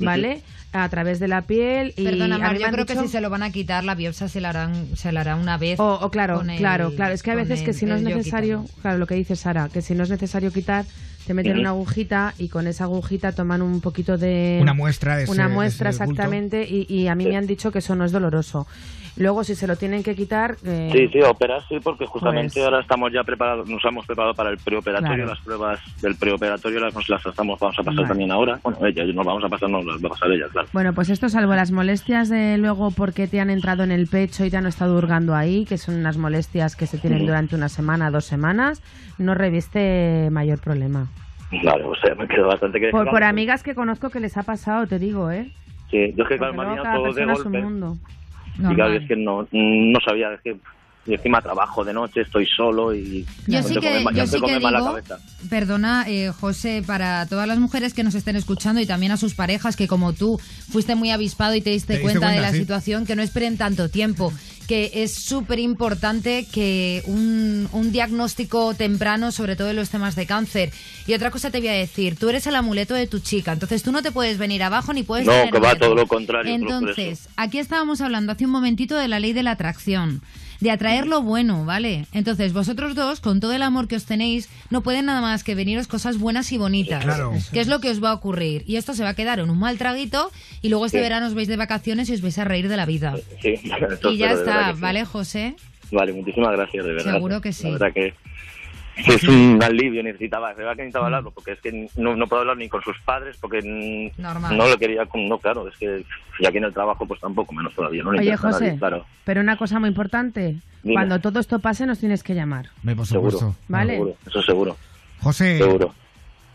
¿vale? A través de la piel y Perdona, Mar, yo creo que dicho- si se lo van a quitar, la biopsia se la harán, se la hará una vez. O, o claro, con el- claro, claro. Es que a veces que si no es necesario, claro, lo que dice Sara, que si no es necesario quitar, te meten una agujita y con esa agujita toman un poquito de... Una muestra de ese- Una de muestra, ese exactamente, y, y a mí me han dicho que eso no es doloroso. Luego, si se lo tienen que quitar... eh, Sí, sí, operar sí, porque justamente Pues- ahora estamos ya preparados, nos hemos preparado para el preoperatorio, Claro. las pruebas del preoperatorio las, las estamos, vamos a pasar Vale. también ahora. Bueno, ella, nos vamos a pasar, no las va a pasar ella, claro. Bueno, pues esto salvo las molestias de luego porque te han entrado en el pecho y te han estado hurgando ahí, que son unas molestias que se tienen durante una semana, dos semanas, no reviste mayor problema. Claro, o sea, me quedo bastante que... Por, por amigas que conozco que les ha pasado, te digo, ¿eh? Sí, yo es que claro, me todo de persona es un golpe. Y claro, es que no, no sabía, es que y encima trabajo de noche, estoy solo y... Yo sí que- come mal- yo sí que mal la digo- cabeza. Perdona, eh, José, para todas las mujeres que nos estén escuchando y también a sus parejas que como tú fuiste muy avispado y te diste, Te diste cuenta, de la sí. situación, que no esperen tanto tiempo, que es súper importante que un, un diagnóstico temprano, sobre todo en los temas de cáncer. Y otra cosa te voy a decir, tú eres el amuleto de tu chica, entonces tú no te puedes venir abajo ni puedes... No, que va miedo. todo lo contrario, Entonces, aquí estábamos hablando hace un momentito de la ley de la atracción, de atraer lo bueno, ¿vale? Entonces, vosotros dos, con todo el amor que os tenéis, no pueden nada más que veniros cosas buenas y bonitas. Claro. Que es lo que os va a ocurrir. Y esto se va a quedar en un mal traguito y luego este Sí. verano os vais de vacaciones y os vais a reír de la vida. Sí, <laughs> Y ya está. ¿vale, José? Vale, muchísimas gracias, de verdad. Seguro que sí. La verdad que que es <laughs> un alivio, necesitaba, de verdad que necesitaba hablarlo, porque es que no, no puedo hablar ni con sus padres, porque Normal. no lo quería, con- no, claro, es que y aquí en el trabajo pues tampoco, menos todavía, no le Oye, José, nadie, claro. pero una cosa muy importante, Dime. cuando todo esto pase nos tienes que llamar. Me, por Seguro. Vale. seguro, eso seguro, José, seguro.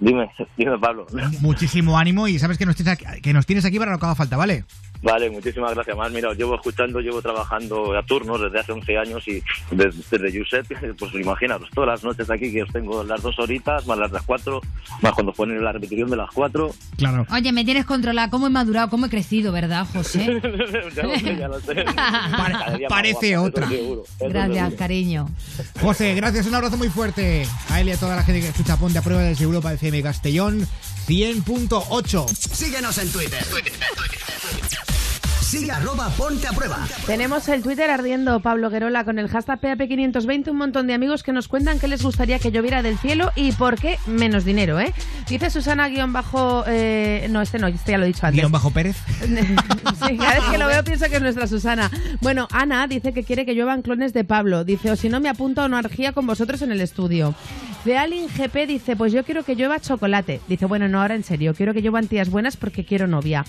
Dime, dime Pablo. muchísimo ánimo y sabes que nos, tienes aquí, que nos tienes aquí para lo que haga falta, ¿vale? Vale, muchísimas gracias. Más, mira, os llevo escuchando, llevo trabajando a turnos desde hace 11 años y desde, desde Giuseppe, pues imaginaros, todas las noches aquí que os tengo las dos horitas, más las cuatro, más cuando ponen la repetición de las cuatro. Claro. Oye, me tienes controlada. ¿Cómo he madurado? ¿Cómo he crecido, verdad, José? <laughs> ya lo sé, ya lo sé. <laughs> Parece guapa, otra. seguro, Gracias, seguro. cariño. José, gracias, un abrazo muy fuerte a él y a toda la gente que escucha Ponte a Prueba desde Europa FM Castellón 100.8. Síguenos en Twitter. Sigue arroba ponte a prueba. Tenemos el Twitter ardiendo, Pablo Guerola, con el hashtag PAP520, un montón de amigos que nos cuentan qué les gustaría que lloviera del cielo y por qué menos dinero, ¿eh? Dice Susana guion bajo... eh, no, este no, este ya lo he dicho antes. Guión bajo Pérez. <laughs> Sí, cada vez que lo veo pienso que es nuestra Susana. Bueno, Ana dice que quiere que lluevan clones de Pablo. Dice, o si no me apunto a una orgía con vosotros en el estudio. Fealin GP dice, pues yo quiero que llueva chocolate. Dice, bueno, no, ahora en serio, quiero que lluevan tías buenas porque quiero novia.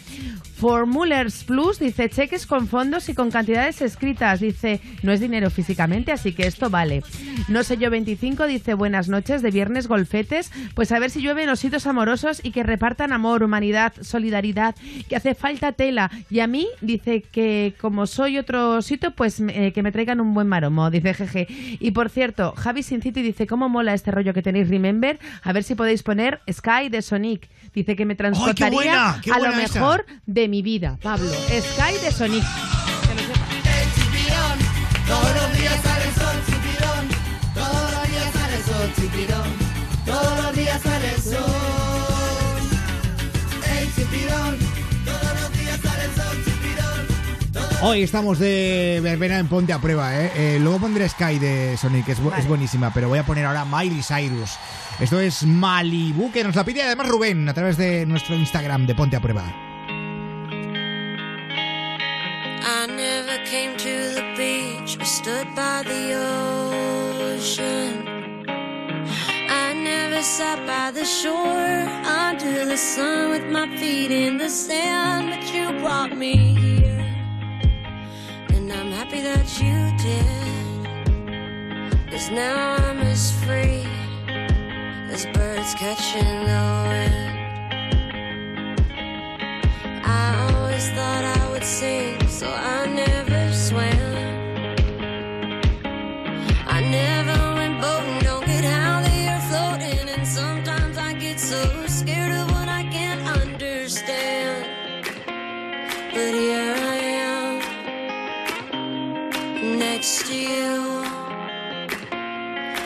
Formulers Plus dice, cheques con fondos y con cantidades escritas. Dice, no es dinero físicamente, así que esto vale. No sé yo 25 dice, buenas noches de viernes golfetes. Pues a ver si llueven ositos amorosos y que repartan amor, humanidad, solidaridad, que hace falta tela. Y a mí dice que como soy otro osito, pues eh, que me traigan un buen maromo, dice jeje. Y por cierto, Javi Sin City dice, ¿cómo mola este rollo que tenéis Remember? A ver si podéis poner Sky de Sonic. Dice que me transportaría buena! ¡Qué a lo buena esa! mejor de mi vida, Pablo. Sky de Sonic. Todos los días sale el sol, chipirón. Todos los días sale el sol, chipirón. Hoy estamos de verbena en Ponte a Prueba, ¿eh? Eh, luego pondré Sky de Sonic, que es, bu- es buenísima, pero voy a poner ahora Miley Cyrus. Esto es Malibu, que nos la pide además Rubén a través de nuestro Instagram de Ponte a Prueba. I never came to the beach or stood by the ocean. I never sat by the shore under the sun with my feet in the sand, but you brought me here. And I'm happy that you did. Cause now I'm as free as birds catching the wind. I always thought I would sing, so I never swam. I never went boating, don't get how they are floating, and sometimes I get so scared of what I can't understand. But here next to you.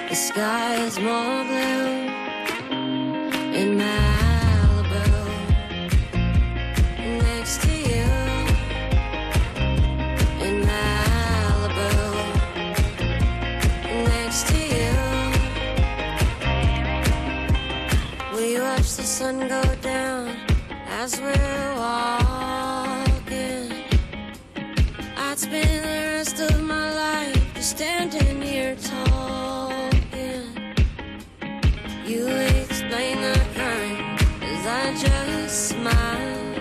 The sky is more blue in Malibu next to you in Malibu. Next to you, we watch the sun go down as we're walking. I'd spend the rest of my life just standing here talking. You explain the crime as I just smile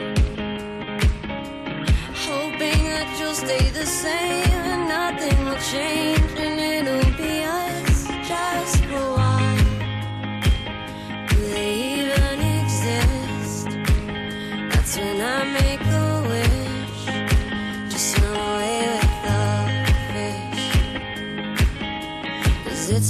hoping that you'll stay the same and nothing will change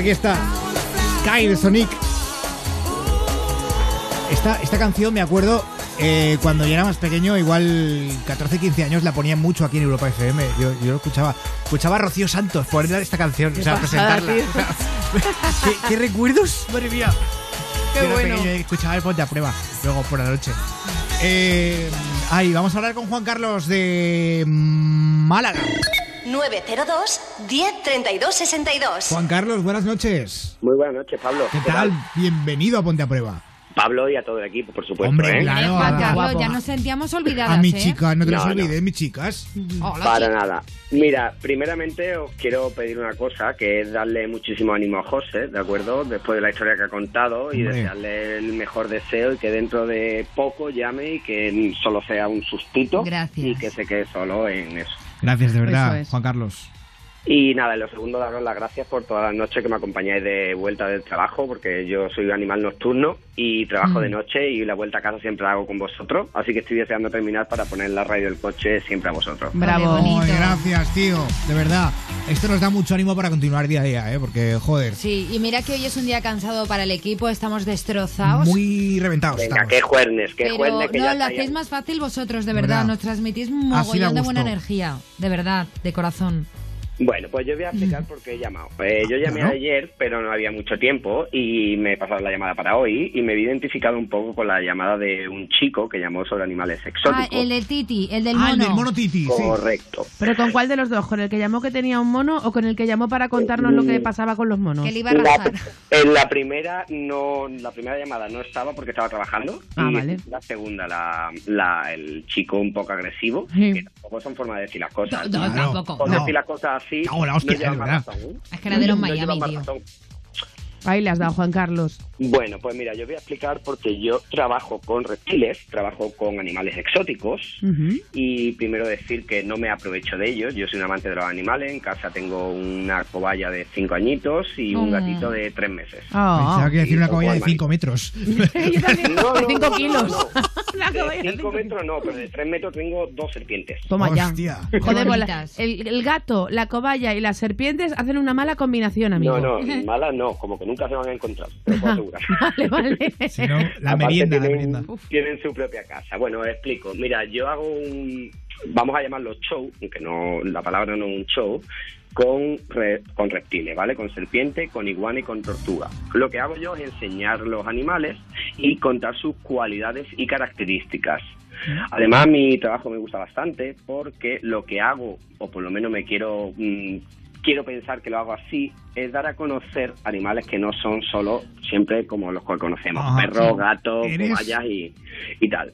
Aquí está. Kai de Sonic. Esta, esta canción me acuerdo eh, cuando yo era más pequeño, igual 14, 15 años, la ponían mucho aquí en Europa FM. Yo, yo lo escuchaba. Escuchaba a Rocío Santos poner esta canción, o sea, presentarla. <laughs> ¿qué, qué recuerdos? Madre mía. Qué Yo bueno. pequeño escuchaba el ponte a prueba, luego por la noche. Eh, ahí, vamos a hablar con Juan Carlos de Málaga. 902 10 32 62. Juan Carlos, buenas noches. Muy buenas noches, Pablo. ¿Qué tal? Bienvenido a Ponte a Prueba. Pablo y a todo el equipo, por supuesto. Hombre, ¿eh? claro, Juan Carlos, ya nos sentíamos olvidadas, A mis ¿eh? chicas, no te las No, no. olvides, mis chicas. Hola, Para chicas. nada. Mira, primeramente os quiero pedir una cosa, que es darle muchísimo ánimo a José, ¿de acuerdo? Después de la historia que ha contado y Hombre. desearle el mejor deseo y que dentro de poco llame y que solo sea un sustito Gracias. y que se quede solo en eso. Gracias, de verdad, es. Juan Carlos. Y nada, en lo segundo, daros las gracias por todas las noches que me acompañáis de vuelta del trabajo, porque yo soy un animal nocturno y trabajo Mm. de noche y la vuelta a casa siempre la hago con vosotros, así que estoy deseando terminar para poner la radio del coche siempre a vosotros. Ay, gracias, tío. De verdad. Esto nos da mucho ánimo para continuar día a día, ¿eh? Porque, joder, Sí, y mira que hoy es un día cansado para el equipo, estamos destrozados. muy reventados Venga, estamos. qué juernes, qué Pero juernes que no, ya lo hacéis más fácil vosotros, de ¿Verdad? verdad. Nos transmitís un mogollón de buena energía, de verdad, de corazón. Bueno, pues yo voy a explicar por qué he llamado. Eh, yo llamé ayer, pero no había mucho tiempo y me pasaron la llamada para hoy y me he identificado un poco con la llamada de un chico que llamó sobre animales Ah, exóticos. el de Titi, el del Ah, mono. Titi, Correcto. ¿Pero con cuál de los dos? ¿Con el que llamó que tenía un mono o con el que llamó para contarnos lo que pasaba con los monos? Que le iba La- en la primera no, la primera llamada no estaba porque estaba trabajando. Ah, y vale. La segunda, la, la- el chico un poco agresivo, Sí. que tampoco son formas de decir las cosas. No, no, tampoco, no. decir las cosas así. Cago la hostia, no es verdad. razón. Es que era de los Miami, tío. razón. Ahí le has dado, Juan Carlos. Bueno, pues mira, yo voy a explicar porque yo trabajo con reptiles, trabajo con animales exóticos y primero decir que no me aprovecho de ellos. Yo soy un amante de los animales. En casa tengo una cobaya de 5 añitos y un Mm. gatito de 3 meses. Pensaba que decir una cobaya de 5 metros. No, no, Cinco no, kilos. no, no. De 5 metros no, pero de 3 metros tengo dos serpientes. Toma ya. Hostia. Joder, pues el, el gato, la cobaya y las serpientes hacen una mala combinación, amigo. No, no, <laughs> malas no, como que nunca se van a encontrar, te lo puedo <laughs> asegurar. Vale, vale. Si no, la merienda, la tienen, merienda. tienen su propia casa. Bueno, os explico. Mira, yo hago un, vamos a llamarlo show, aunque no, la palabra no es un show, con, re- con reptiles, ¿vale? Con serpiente, con iguana y con tortuga. Lo que hago yo es enseñar los animales y contar sus cualidades y características. Además, mi trabajo me gusta bastante porque lo que hago, o por lo menos me quiero mm, quiero pensar que lo hago así, es dar a conocer animales que no son solo siempre como los que conocemos, Ajá, perros, sí. gatos, Eres- y, y tal.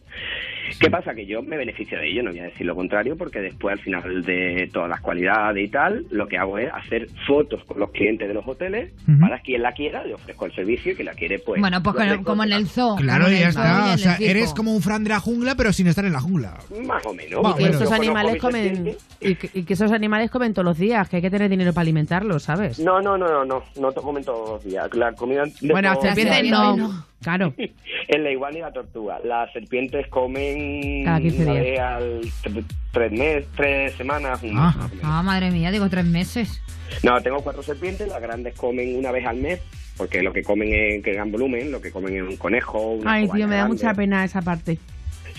¿Qué pasa? Que yo me beneficio de ello, no voy a decir lo contrario, porque después al final de todas las cualidades y tal, lo que hago es hacer fotos con los clientes de los hoteles, Ujú. para quien la quiera, le ofrezco el servicio y que la quiere, pues... Bueno, pues como, como en el zoo. Claro, ya está. O sea, eres como un Fran de la jungla, pero sin estar en la jungla. Más o menos. Y que esos animales comen y que, y que esos animales comen todos los días, que hay que tener dinero para alimentarlos, ¿sabes? No, no, no, no, no, no te comento todos los días. La comida Bueno, todos- serpientes no. Claro. <laughs> En la iguana y la tortuga. Las serpientes comen Cada 15 una días. vez al tr- tres meses, tres semanas, un mes Ah. más o menos. Ah, madre mía, digo tres meses. No, tengo cuatro serpientes, las grandes comen una vez al mes, porque lo que comen es que gran volumen, lo que comen es un conejo, una Ay, cobaya tío, me da grande. mucha pena esa parte.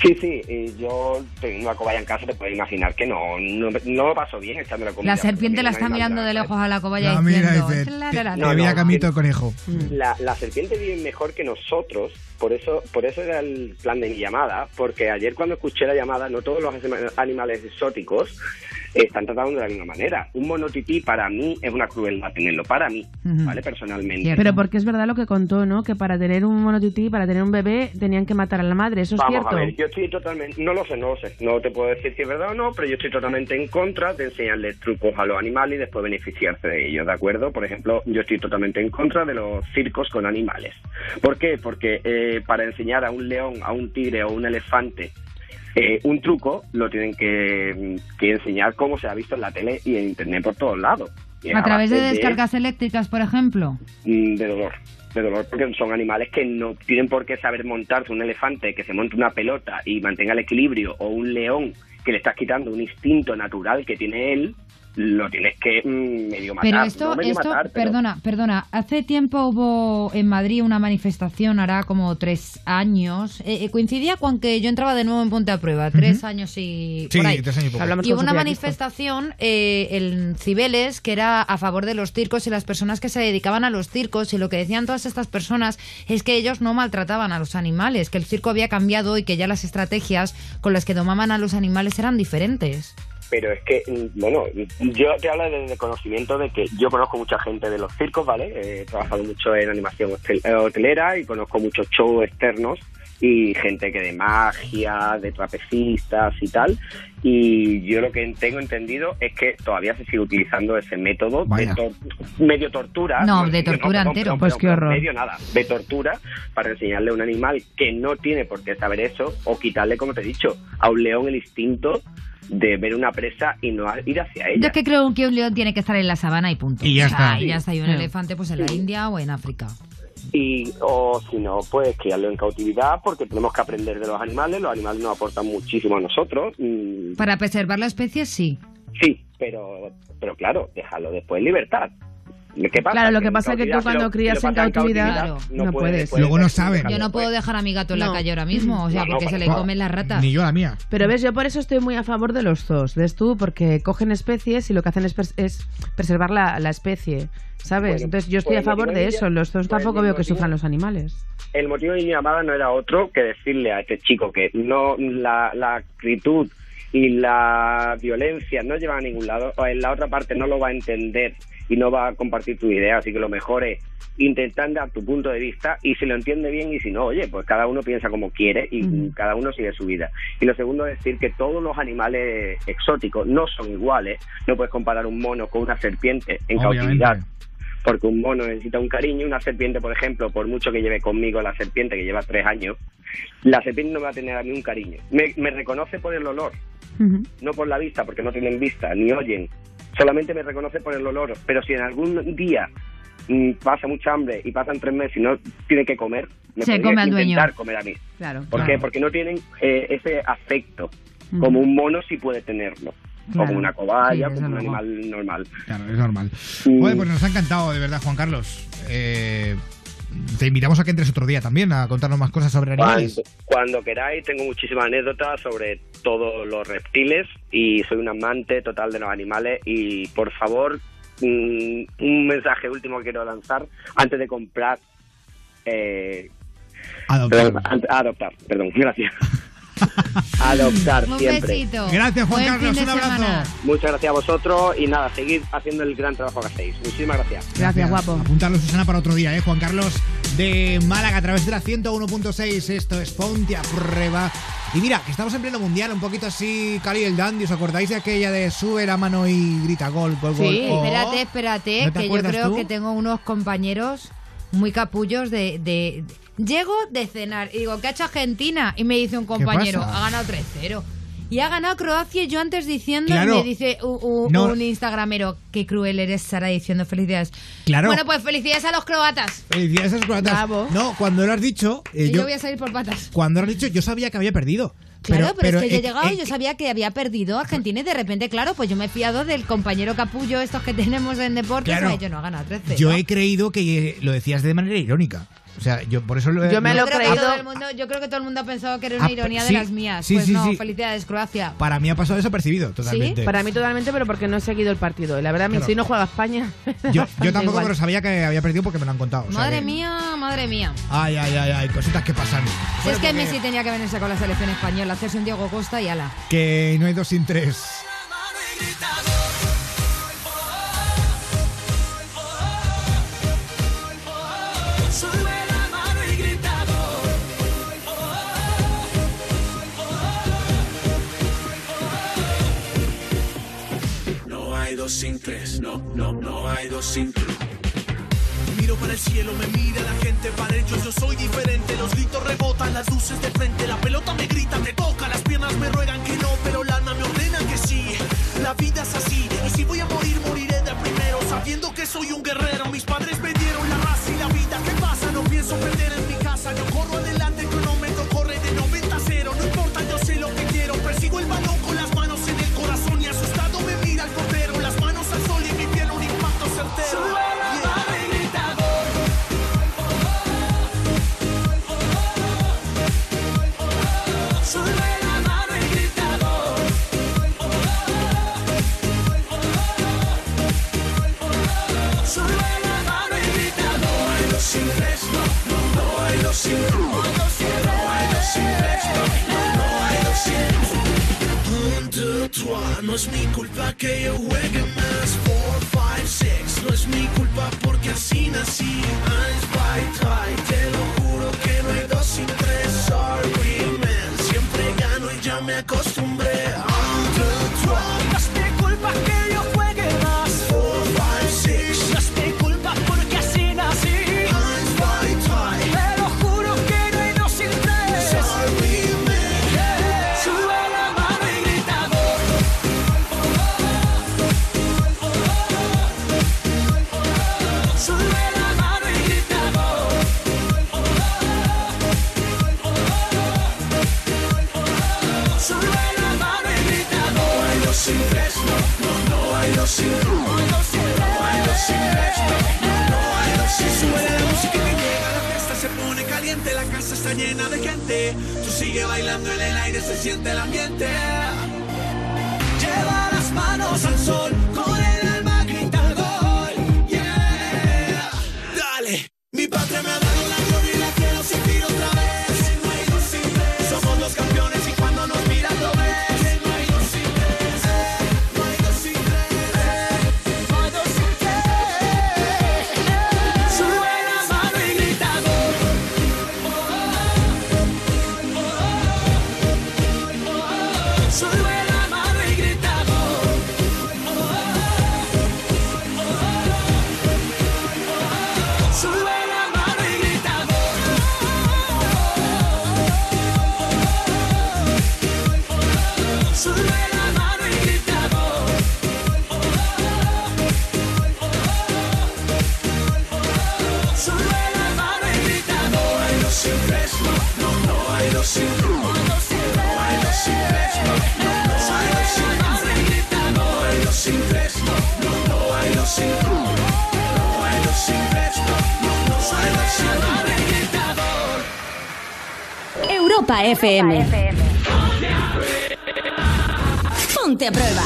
Sí, sí, y yo tengo una cobaya en casa, te puedes imaginar que no, no, no me paso bien echando la comida. La serpiente la está mirando de lejos a la cobaya mira. No, no, camito el conejo. La, la serpiente vive mejor que nosotros por eso, por eso era el plan de mi llamada, porque ayer cuando escuché la llamada, no todos los anima- animales exóticos están tratados de la misma manera. Un monotití para mí es una crueldad tenerlo, para mí. ¿vale? Personalmente. Pero porque es verdad lo que contó, ¿no? Que para tener un monotití, para tener un bebé, tenían que matar a la madre. ¿Eso es Vamos cierto? a ver, yo estoy totalmente, no lo sé, no lo sé, no te puedo decir si es verdad o no, pero yo estoy totalmente en contra de enseñarle trucos a los animales y después beneficiarse de ellos, ¿de acuerdo? Por ejemplo, yo estoy totalmente en contra de los circos con animales. ¿Por qué? Porque eh, para enseñar a un león, a un tigre o un elefante eh, un truco, lo tienen que, que enseñar como se ha visto en la tele y en internet por todos lados. Y A través de descargas eléctricas, por ejemplo. mm, de dolor. De dolor, porque son animales que no tienen por qué saber montarse. Un elefante que se monte una pelota y mantenga el equilibrio, o un león que le estás quitando un instinto natural que tiene él, lo tienes que mm, medio matar. Pero esto, no medio esto matar, pero- perdona, perdona. Hace tiempo hubo en Madrid una manifestación, hará como tres años. Eh, eh, coincidía con que yo entraba de nuevo en Ponte a Prueba, tres años y Sí, por ahí. tres años y poco. Hablamos y hubo una manifestación eh, en Cibeles que era a favor de los circos y las personas que se dedicaban a los circos. Y lo que decían todas estas personas es que ellos no maltrataban a los animales, que el circo había cambiado y que ya las estrategias con las que domaban a los animales eran diferentes. Pero es que, mm, bueno, yo te hablo desde el conocimiento de que yo conozco mucha gente de los circos, ¿vale? He trabajado mucho en animación eh, hotelera y conozco muchos shows externos y gente que de magia, de trapecistas y tal. Y yo lo que tengo entendido es que todavía se sigue utilizando ese método de tor- medio tortura. No, Bueno, de tortura perdón, entero. perdón, Pues perdón, qué horror. Medio nada, de tortura para enseñarle a un animal que no tiene por qué saber eso o quitarle, como te he dicho, a un león el instinto de ver una presa y no ir hacia Yo ella. es que creo que un león tiene que estar en la sabana y punto. Y ya está. Y ya está. Y un Sí. elefante pues en la India o en África. Y, o si no, pues criarlo en cautividad porque tenemos que aprender de los animales. Los animales nos aportan muchísimo a nosotros. mm, Para preservar la especie, sí. Sí, pero, pero claro, déjalo después en libertad. ¿Qué pasa? Claro, lo que pasa es que tú cuando crías en cautividad, no puedes. Luego no saben. Yo no puedo dejar a mi gato en la calle ahora mismo, o sea, No, no, porque se le comen las ratas. Ni yo la mía. Pero ves, yo por eso estoy muy a favor de los zoos, ¿ves tú? Porque cogen especies y lo que hacen es, pres- es preservar la, la especie, ¿sabes? Bueno, Entonces yo estoy pues a favor de eso. Los zoos pues tampoco veo que motivo- sufran los animales. El motivo de mi llamada no era otro que decirle a este chico que no la, la acritud y la violencia no llevan a ningún lado, o en la otra parte no lo va a entender y no va a compartir tu idea, así que lo mejor es intentar dar tu punto de vista y si lo entiende bien y si no, oye, pues cada uno piensa como quiere y cada uno sigue su vida. Y lo segundo es decir que todos los animales exóticos no son iguales, no puedes comparar un mono con una serpiente en Obviamente. cautividad porque un mono necesita un cariño, una serpiente, por ejemplo, por mucho que lleve conmigo la serpiente que lleva tres años, la serpiente no me va a tener a mí un cariño. Me, me reconoce por el olor, no por la vista, porque no tienen vista, ni oyen. Solamente me reconoce por el olor. Pero si en algún día mm, pasa mucha hambre y pasan tres meses y no tiene que comer, me Se come al dueño. intentar comer a mí. Claro. ¿Por qué? Porque no tienen eh, ese afecto. Como un mono sí puede tenerlo. Claro. Como una cobaya, Sí, como un luego. animal normal. Claro, es normal. Mm. Pues nos ha encantado, de verdad, Juan Carlos. Eh, te invitamos a que entres otro día también a contarnos más cosas sobre animales. Cuando, cuando queráis, tengo muchísimas anécdotas sobre todos los reptiles y soy un amante total de los animales y por favor, mm, un mensaje último que quiero lanzar antes de comprar. Eh, Adoptar. perdón, adoptar, perdón, <laughs> gracias. <laughs> adoptar Un siempre. besito. Gracias, Juan Buen Carlos, un abrazo. semana. Muchas gracias a vosotros y nada, seguid haciendo el gran trabajo que hacéis. Muchísimas gracias. Gracias, guapo. Apuntarlo, Susana, para otro día, ¿eh? Juan Carlos de Málaga a través de la 101.6. Esto es Ponte a Prueba. Y mira, que estamos en pleno mundial, un poquito así, Cali el Dandy. ¿Os acordáis de aquella de sube la mano y grita gol, gol, gol? Sí, Oh. espérate, espérate, ¿No que yo creo tú? que tengo unos compañeros muy capullos de, de- Llego de cenar y digo, ¿qué ha hecho Argentina? Y me dice un compañero, ha ganado 3-0. Y ha ganado Croacia y yo antes diciendo, Claro. me dice u- u- No. un instagramero, qué cruel eres Sara diciendo felicidades. Claro. Bueno, pues felicidades a los croatas. Felicidades a esos croatas. Bravo. No, cuando lo has dicho, eh, yo yo, voy a salir por patas. cuando lo has dicho, yo sabía que había perdido. Claro, pero, es que yo he eh, llegado eh, y yo sabía que había perdido Argentina y de repente, claro, pues yo me he fiado del compañero capullo estos que <laughs> tenemos en deportes. Claro. Yo no he ganado 13. Yo he creído que eh, lo decías de manera irónica. O sea, yo por eso lo Yo me lo he creído. todo el mundo- yo creo que todo el mundo ha pensado que era una Ah, ironía sí, de las mías. sí, pues sí, no, sí. felicidades, Croacia. Para mí ha pasado desapercibido totalmente. Para mí totalmente, pero porque no he seguido el partido. Y la verdad, Claro. si no juega España. <laughs> Yo, yo tampoco, igual. pero sabía que había perdido porque me lo han contado. o sea Madre que- mía, madre mía. Ay, ay, ay, ay, cositas que pasan. Si es que Messi tenía que venirse con la selección española, hacerse un Diego Costa y ala. Que no hay dos sin tres. Dos sin tres, no, no, no hay dos sin tres. Miro para el cielo, me mira la gente, para ellos yo soy diferente. Los gritos rebotan, las luces de frente, la pelota me grita, me toca, las piernas me ruegan que no, pero el alma me ordena que sí. La vida es así, y si voy a morir, moriré de primero, sabiendo que soy un guerrero. Mis padres me dieron la raza y la vida. ¿Qué pasa? No pienso perder en mi casa, yo corro adelante, es mi culpa que yo juegue más. Four, five, six, no es mi culpa porque así nací. Eins, zwei, drei, bailando en el aire, se siente el ambiente. Lleva las manos al sol, FM. Ponte a prueba.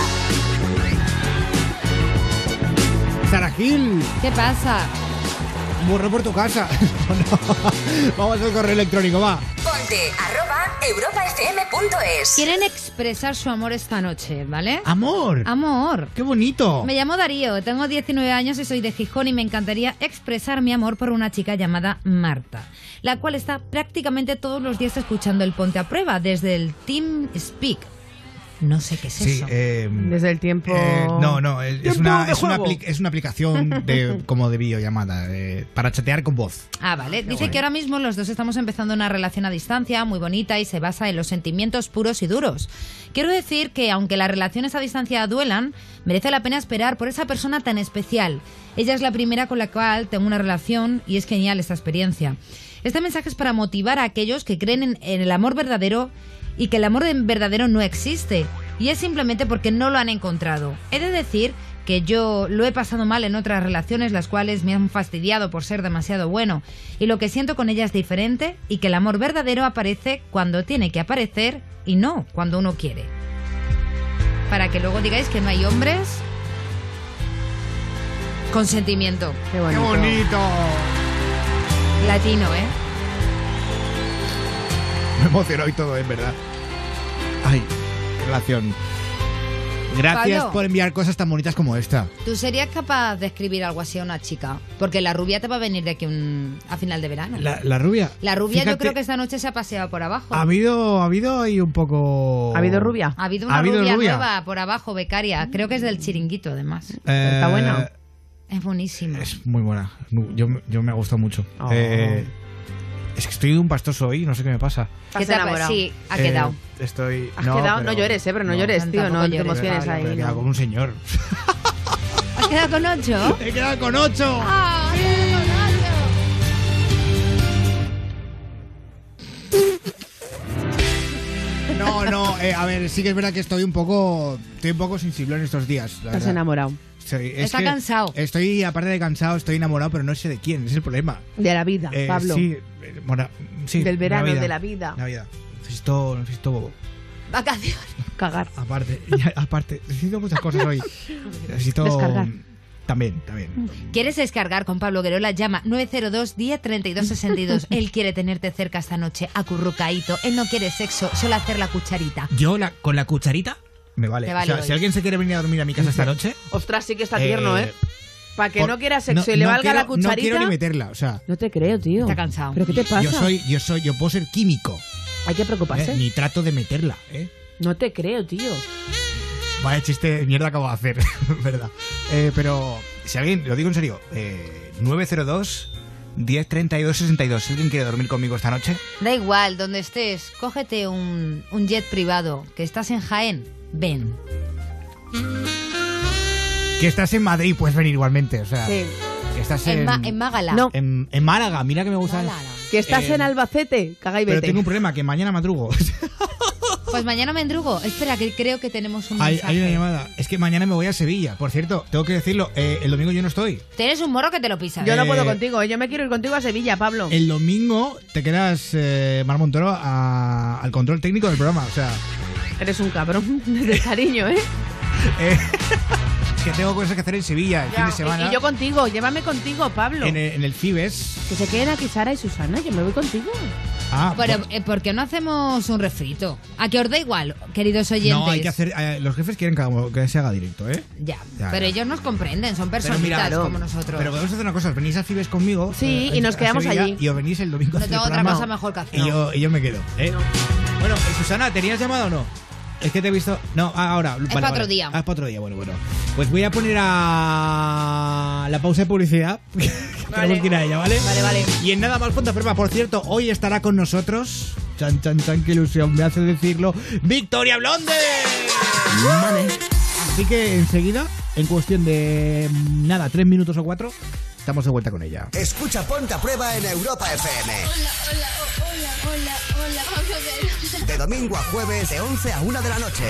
Sara Gil, ¿Qué pasa? burro por tu casa. <laughs> Vamos al correo electrónico, va. Ponte arroba europafm.es. Quieren expresar su amor esta noche, ¿vale? Amor. Amor. Qué bonito. Me llamo Darío, tengo 19 años y soy de Gijón y me encantaría expresar mi amor por una chica llamada Marta, la cual está prácticamente todos los días escuchando el Ponte a Prueba desde el Team Speak. No sé qué es Sí, eso. eh, Desde el tiempo. eh, no, no, es, Tiempo una, es, una es una aplicación de, <laughs> como de videollamada, eh, para chatear con voz. Ah, vale. Dice guay. que ahora mismo los dos estamos empezando una relación a distancia muy bonita y se basa en los sentimientos puros y duros. Quiero decir que aunque las relaciones a distancia duelan, merece la pena esperar por esa persona tan especial. Ella es la primera con la cual tengo una relación y es genial esta experiencia. Este mensaje es para motivar a aquellos que creen en, en el amor verdadero y que el amor verdadero no existe. Y es simplemente porque no lo han encontrado. He de decir que yo lo he pasado mal en otras relaciones las cuales me han fastidiado por ser demasiado bueno y lo que siento con ella es diferente y que el amor verdadero aparece cuando tiene que aparecer y no cuando uno quiere. Para que luego digáis que no hay hombres con sentimiento. Qué ¡Qué bonito! Latino, ¿eh? Me emocionó y todo, en verdad. Ay, qué relación. Gracias Pablo. por enviar cosas tan bonitas como esta. ¿Tú serías capaz de escribir algo así a una chica? Porque la rubia te va a venir de aquí un- a final de verano. La, la rubia. La rubia yo creo que esta noche se ha paseado por abajo. Ha habido, ha habido ahí un poco. ¿Ha habido rubia? Ha habido una ¿Ha habido rubia, rubia? nueva por abajo, becaria. Creo que es del chiringuito, además. Eh, Está buena. Es buenísima. Es muy buena. Yo, yo me ha gustado mucho. Oh. Eh, es que estoy de un pastoso hoy, no sé qué me pasa. ¿Qué te ha enamorado? Sí, ha Eh, quedado. Estoy. Has quedado, no pero- llores, eh, pero no, llores, tío, no te emociones ahí. He quedado no. como un señor. <laughs> ¿Has quedado con ocho? <laughs> He quedado con ocho. ¡Ah, has quedado con No, no, eh, a ver, sí que es verdad que estoy un poco. Estoy un poco sensible en estos días. la Estás verdad. enamorado. Estoy- es Está cansado. Estoy, aparte de cansado, estoy enamorado, pero no sé de quién, ese es el problema. De la vida, Eh, Pablo. Sí, eh, sí, Del verano, vida, de la vida. La vida. Necesito, necesito Vacaciones. Cagar. aparte, ya, aparte, necesito muchas cosas hoy. <laughs> Necesito Descargar. también, también. ¿Quieres descargar con Pablo Guerola? Llama 902 10 32 62. Él quiere tenerte cerca esta noche, acurrucaíto. Él no quiere sexo, solo hacer la cucharita. Yo la, con la cucharita me vale. O sea, si alguien se quiere venir a dormir a mi casa esta noche, Ostras, sí que está Eh, tierno, ¿eh? Para que por- no quiera sexo no- y le no valga quiero- la cucharita. No quiero ni meterla, o sea, No te creo, tío. Está cansado. ¿Pero qué te pasa? yo soy, yo soy, yo puedo ser químico, Hay que ¿eh? preocuparse. ni trato de meterla, ¿eh? No te creo, tío. Vaya chiste de mierda acabo de hacer, <laughs> ¿verdad? Eh, pero si alguien, lo digo en serio, eh, 902 10 32 62. Si alguien quiere dormir conmigo esta noche, Da igual, donde estés, cógete un, un jet privado. Que estás en Jaén, ven. Que estás en Madrid, puedes venir igualmente, o sea, Sí. que estás En, en, Ma- en Mágala. No. en, en Málaga, mira que me gusta. Que estás Eh, en Albacete, caga y Pero vete. tengo un problema, que mañana madrugo. <laughs> Pues mañana me endrugo. Espera, que creo que tenemos un hay, mensaje. hay una llamada. Es que mañana me voy a Sevilla. Por cierto, tengo que decirlo, eh, el domingo yo no estoy. Tienes un morro que te lo pisas. Yo no puedo contigo, ¿eh? yo me quiero ir contigo a Sevilla, Pablo. El domingo te quedas, eh, Mar Montoro, a- al control técnico del programa. O sea, Eres un cabrón <laughs> de cariño, ¿eh? <laughs> eh, que tengo cosas que hacer en Sevilla el Ya, fin de semana. Y yo contigo, llévame contigo, Pablo. en, el, en el Cibes. Que se queden aquí Sara y Susana, yo me voy contigo. Ah, Pero, bueno. eh, ¿por qué no hacemos un refrito? ¿A qué os da igual, queridos oyentes? No, hay que hacer. eh, los jefes quieren que, que se haga directo, ¿eh? Ya, Ya, pero ya. ellos nos comprenden, son personitas mira, como nosotros. Pero podemos hacer una cosa: os venís a Cibes conmigo. Sí, eh, y nos quedamos Sevilla, allí. Y os venís el domingo a no hacer tengo otra programa. cosa mejor que hacer. Y yo, y yo me quedo, ¿eh? Bueno, eh, Susana, ¿tenías llamado o no? Es que te he visto. No, ah, ahora. vale, para vale. otro día. Ah, es para otro día, bueno, bueno. Pues voy a poner a la pausa de publicidad. <laughs> que Tenemos que ir a ella, ¿vale? Vale, vale. Y en nada más, ponte a prueba. Por cierto, hoy estará con nosotros. Chan, chan, chan, qué ilusión me hace decirlo. ¡Victoria Blonde! Así que enseguida, en cuestión de nada, tres minutos o cuatro, estamos de vuelta con ella. Escucha Ponte a Prueba en Europa FM. De domingo a jueves, de 11 a 1 de la noche.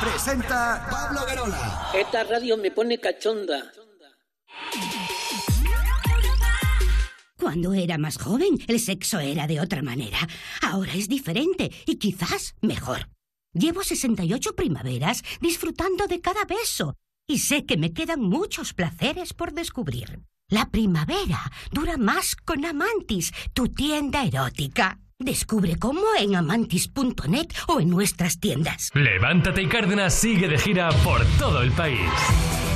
Presenta Pablo Guerola. Esta radio me pone cachonda. Cuando era más joven, el sexo era de otra manera. Ahora es diferente y quizás mejor. Llevo 68 primaveras disfrutando de cada beso y sé que me quedan muchos placeres por descubrir. La primavera dura más con Amantis, tu tienda erótica. Descubre cómo en amantis.net o en nuestras tiendas. Levántate y Cárdenas sigue de gira por todo el país.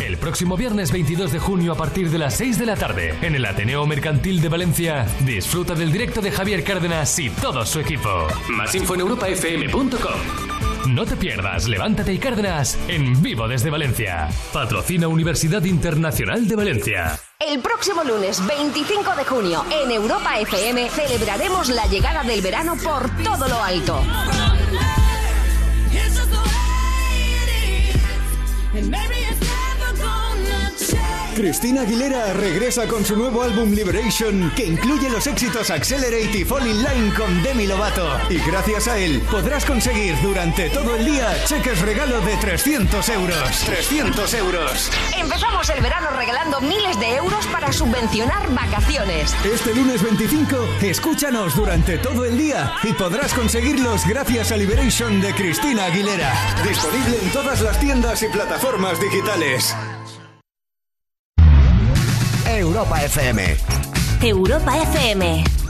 El próximo viernes 22 de junio a partir de las 6 de la tarde en el Ateneo Mercantil de Valencia, disfruta del directo de Javier Cárdenas y todo su equipo. Más info en europafm.com. No te pierdas Levántate y Cárdenas en vivo desde Valencia. Patrocina Universidad Internacional de Valencia. El próximo lunes 25 de junio en Europa FM celebraremos la llegada del verano por todo lo alto. Cristina Aguilera regresa con su nuevo álbum Liberation, que incluye los éxitos Accelerate y Fall in Line con Demi Lovato. Y gracias a él podrás conseguir durante todo el día cheques regalo de 300 euros. 300 euros. Empezamos el verano regalando miles de euros para subvencionar vacaciones. Este lunes 25, escúchanos durante todo el día y podrás conseguirlos gracias a Liberation de Cristina Aguilera. Disponible en todas las tiendas y plataformas digitales. Europa FM. Europa FM.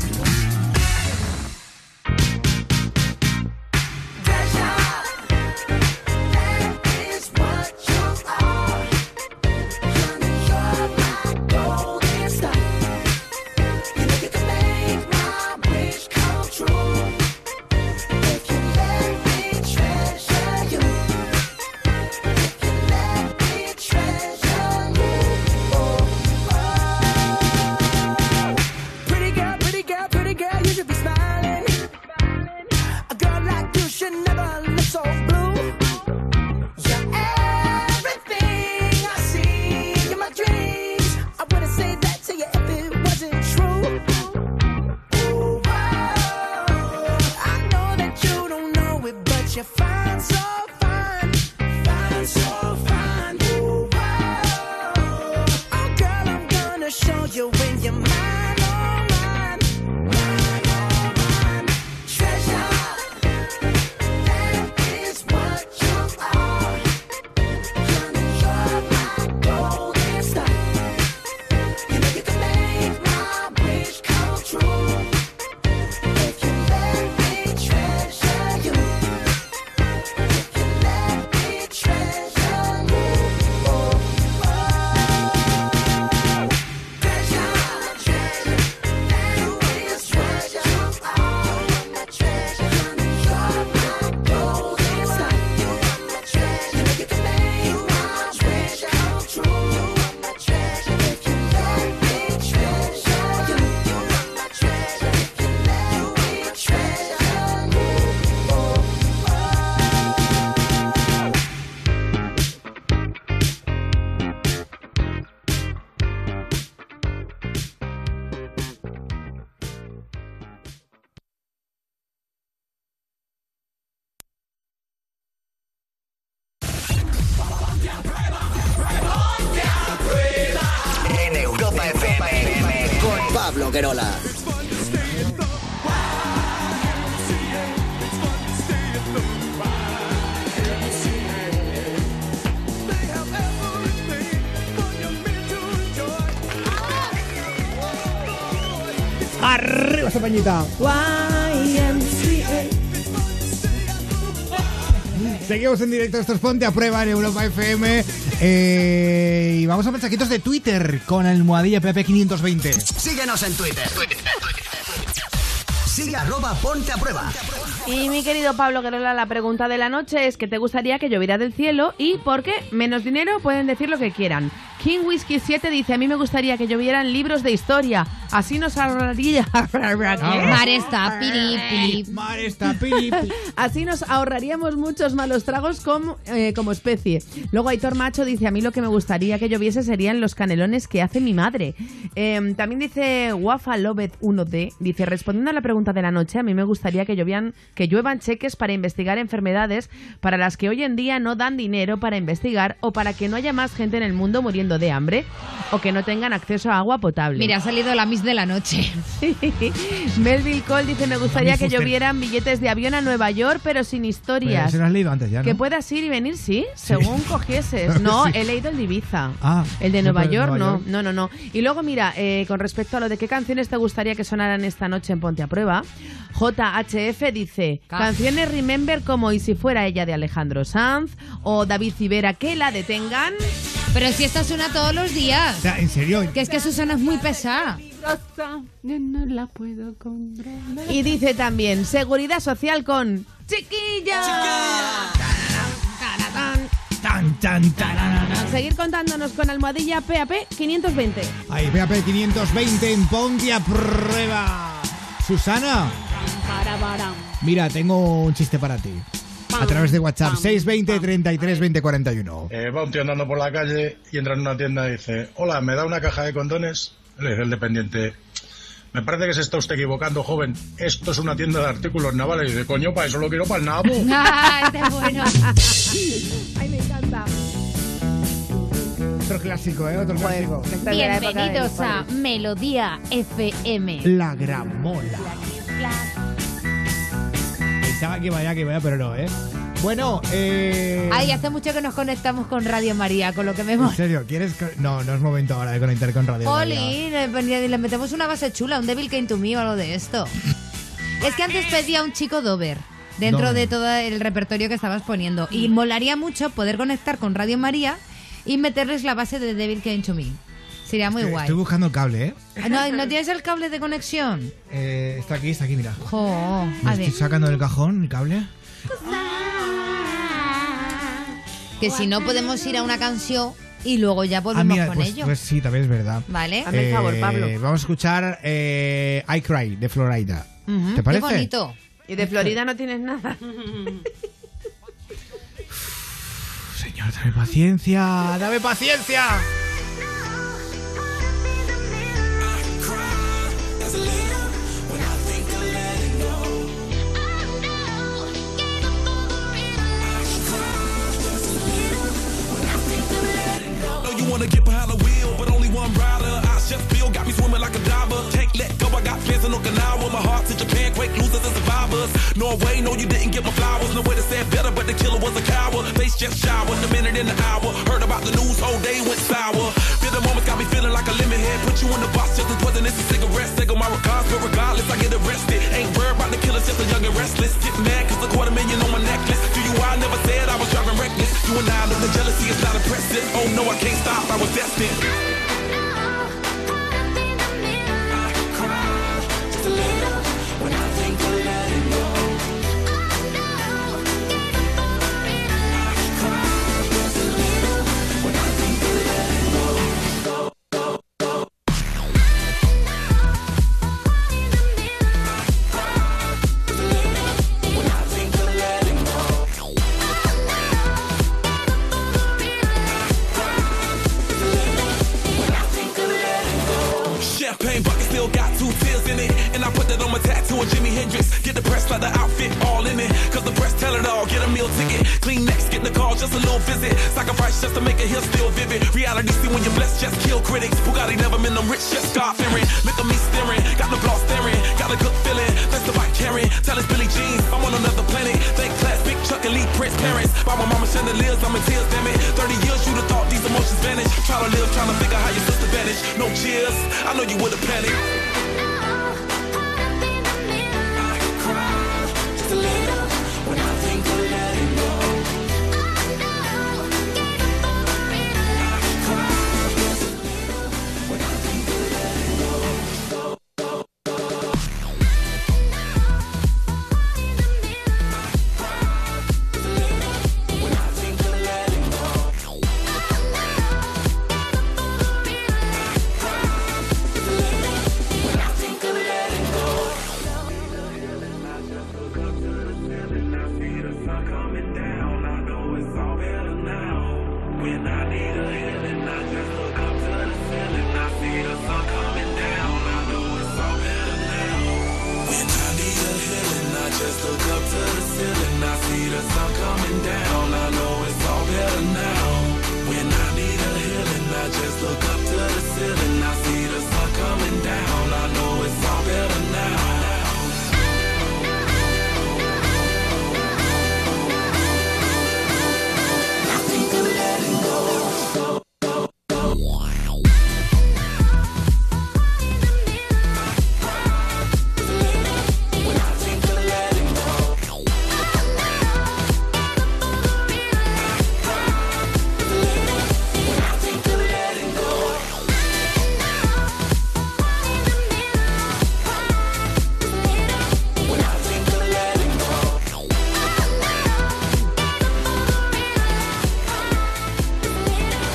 Seguimos en directo, esto es Ponte a Prueba en Europa FM. Eh, y vamos a mensajitos de Twitter con almohadilla PP520. Síguenos en Twitter. Sigue arroba Ponte a Prueba. Y mi querido Pablo Guerola, la pregunta de la noche es que te gustaría que lloviera del cielo y ¿por qué? Menos dinero pueden decir lo que quieran. King Whisky 7 dice, a mí me gustaría que llovieran libros de historia, así nos ahorraría... <laughs> Mar está, piri, piri. Mar está, piri, piri. <laughs> Así nos ahorraríamos muchos malos tragos como, eh, como especie. Luego Aitor Macho dice, a mí lo que me gustaría que lloviese serían los canelones que hace mi madre. Eh, también dice Wafa Lobet 1D, dice, respondiendo a la pregunta de la noche, a mí me gustaría que, llovían, que lluevan cheques para investigar enfermedades para las que hoy en día no dan dinero para investigar o para que no haya más gente en el mundo muriendo de hambre o que no tengan acceso a agua potable. Mira, ha salido la Miss de la noche. <laughs> Melville Cole dice, me gustaría que llovieran billetes de avión a Nueva York, pero sin historias. se lo has leído antes ya, ¿no? Que puedas ir y venir, sí, según cogieses. <laughs> No, Sí. he leído el de Ibiza. Ah, el de Nueva York, Nueva no, York. no, no, no. Y luego, mira, eh, con respecto a lo de qué canciones te gustaría que sonaran esta noche en Ponte a Prueba, JHF dice, Ca- canciones Remember como Y si fuera ella de Alejandro Sanz, o David Civera, que la detengan. Pero si esta suena todos los días. O sea, en serio. Que es que Susana es muy pesada. No la puedo controlar. Y dice también, seguridad social con Chiquilla. Tan, tan, tararara. Seguir contándonos con almohadilla PAP 520. Ahí, PAP 520 en Ponte a Prueba. Susana, mira, tengo un chiste para ti. a través de WhatsApp 620 33 20 41. Eh, va un tío andando por la calle y entra en una tienda y dice, hola, ¿me da una caja de condones? Le dice el dependiente, me parece que se está usted equivocando, joven. Esto es una tienda de artículos navales. Y dice, coño, para eso lo quiero para el nabo. Ah, este es bueno. <laughs> Ay, me encanta. Otro clásico, ¿eh? Otro clásico. Bienvenidos a Melodía FM. La gran mola. Pensaba que vaya, que vaya, pero no, ¿eh? Bueno, eh... Ay, hace mucho que nos conectamos con Radio María, con lo que me En serio, ¿quieres...? co- No, no es momento ahora de conectar con Radio María. Oli, le, metemos una base chula, un Devil Came to Me o algo de esto. Es que antes pedía un chico Dover dentro Dover. de todo el repertorio que estabas poniendo. Y molaría mucho poder conectar con Radio María y meterles la base de Devil Came to Me. Sería muy Estoy- guay. Estoy buscando el cable, ¿eh? Ah, ¿No, ¿No tienes el cable de conexión? Eh, Está aquí, está aquí, mira. Jo, Me a ver. estoy sacando del cajón el cable. Que si no podemos ir a una canción y luego ya Ah, volvemos mira, con pues, ello. pues sí, también es verdad. ¿Vale? Eh, Vamos a escuchar eh, I Cry de Florida. ¿Te parece? Qué bonito. Y de Florida no tienes nada. <laughs> Dame paciencia, dame paciencia. Wanna get behind the wheel, but only one rider. I just feel got me swimming like a diver. Let go, I got fans in Okinawa. My heart to Japan, quake survivors. Norway, no, you didn't get my flowers. No way to say it better, but the killer was a coward. Face just showered, a minute in the hour. Heard about the news, whole day went sour. Feel the moments got me feeling like a lemon head. Put you in the box just as it's a cigarette. Take my regards, but regardless, I get arrested. Ain't worried about the killers, just a young and restless. Get mad, cause a quarter million on my necklace. Do you, I never said I was driving reckless. You and I know the jealousy is not impressive. Oh no, I can't stop, I was destined. Champagne Jimi Hendrix. Get the press like the outfit all in it. Cause the press tell it all. Get a meal ticket. Clean next, get the call, just a little visit. Sacrifice just to make it here still vivid. Reality see when you're blessed, just kill critics. Bugatti never been them rich, just start fearing. Look at me staring, got the block staring. Got a good feeling, that's the bike carrying. Tell us Billy Jean, I'm on another planet. Think class, big Chuck, elite Prince parents. By my mama chandeliers, I'm in tears, damn it. 30 years, you'd have thought these emotions vanish. Try to live, trying to figure how your sister vanished. No cheers, I know you would've panicked.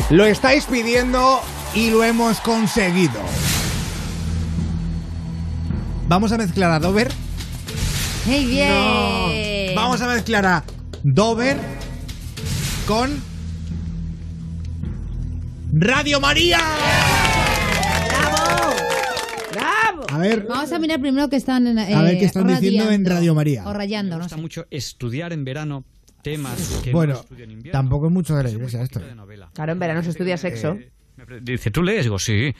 Lo estáis pidiendo y lo hemos conseguido. Vamos a mezclar a Dover. ¡Hey, bien! Vamos a mezclar a Dover con Radio María. ¡Bravo! A ver, Vamos a mirar primero que están en, a ver qué están diciendo en. Radio María. O rayando, Me no gusta sé. mucho estudiar en verano temas que no Bueno, estudio en invierno. tampoco es mucho de la iglesia esto. Claro, en verano se estudia sexo. Dice, ¿tú lees? Digo, sí.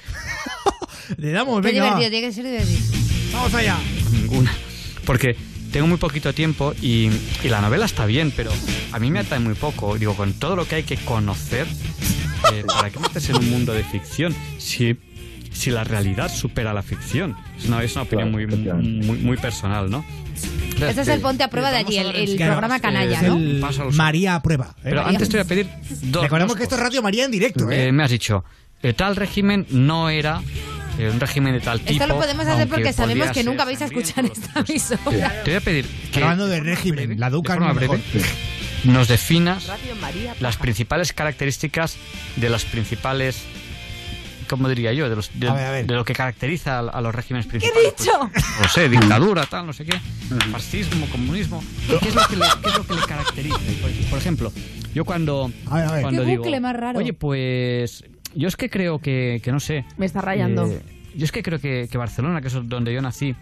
<laughs> Le damos, Qué venga. divertido, tiene que ser divertido. Vamos allá. Ninguna. Porque tengo muy poquito tiempo y, y la novela está bien, pero a mí me atrae muy poco. Digo, con todo lo que hay que conocer, eh, ¿para qué meterse en un mundo de ficción? Si, si la realidad supera la ficción. Es una, es una opinión muy, muy, muy personal, ¿no? Este es el ponte a prueba de allí, el, el Claro, programa canalla, es ¿no? el- María a prueba. ¿eh? Pero antes te voy a pedir dos. Recordemos que esto es Radio María en directo, ¿eh? Eh, me has dicho, eh, tal régimen no era eh, un régimen de tal tipo. Esto lo podemos hacer porque sabemos que nunca vais a escuchar esta emisora. Te voy a pedir que Hablando de régimen, la Duca lo breve nos definas María. las principales características de las principales ¿cómo diría yo? De, los, de, A ver, a ver. de lo que caracteriza a, a los regímenes ¿Qué he principales. dicho? Pues, no sé, <laughs> dictadura, tal, no sé qué, fascismo, comunismo. ¿Qué es lo que le, qué es lo que le caracteriza? Por, por ejemplo, yo cuando, A ver, a ver. cuando Qué digo, más raro. oye, pues yo es que creo que, que no sé. Me está rayando. eh, yo es que creo que, que Barcelona, que es donde yo nací,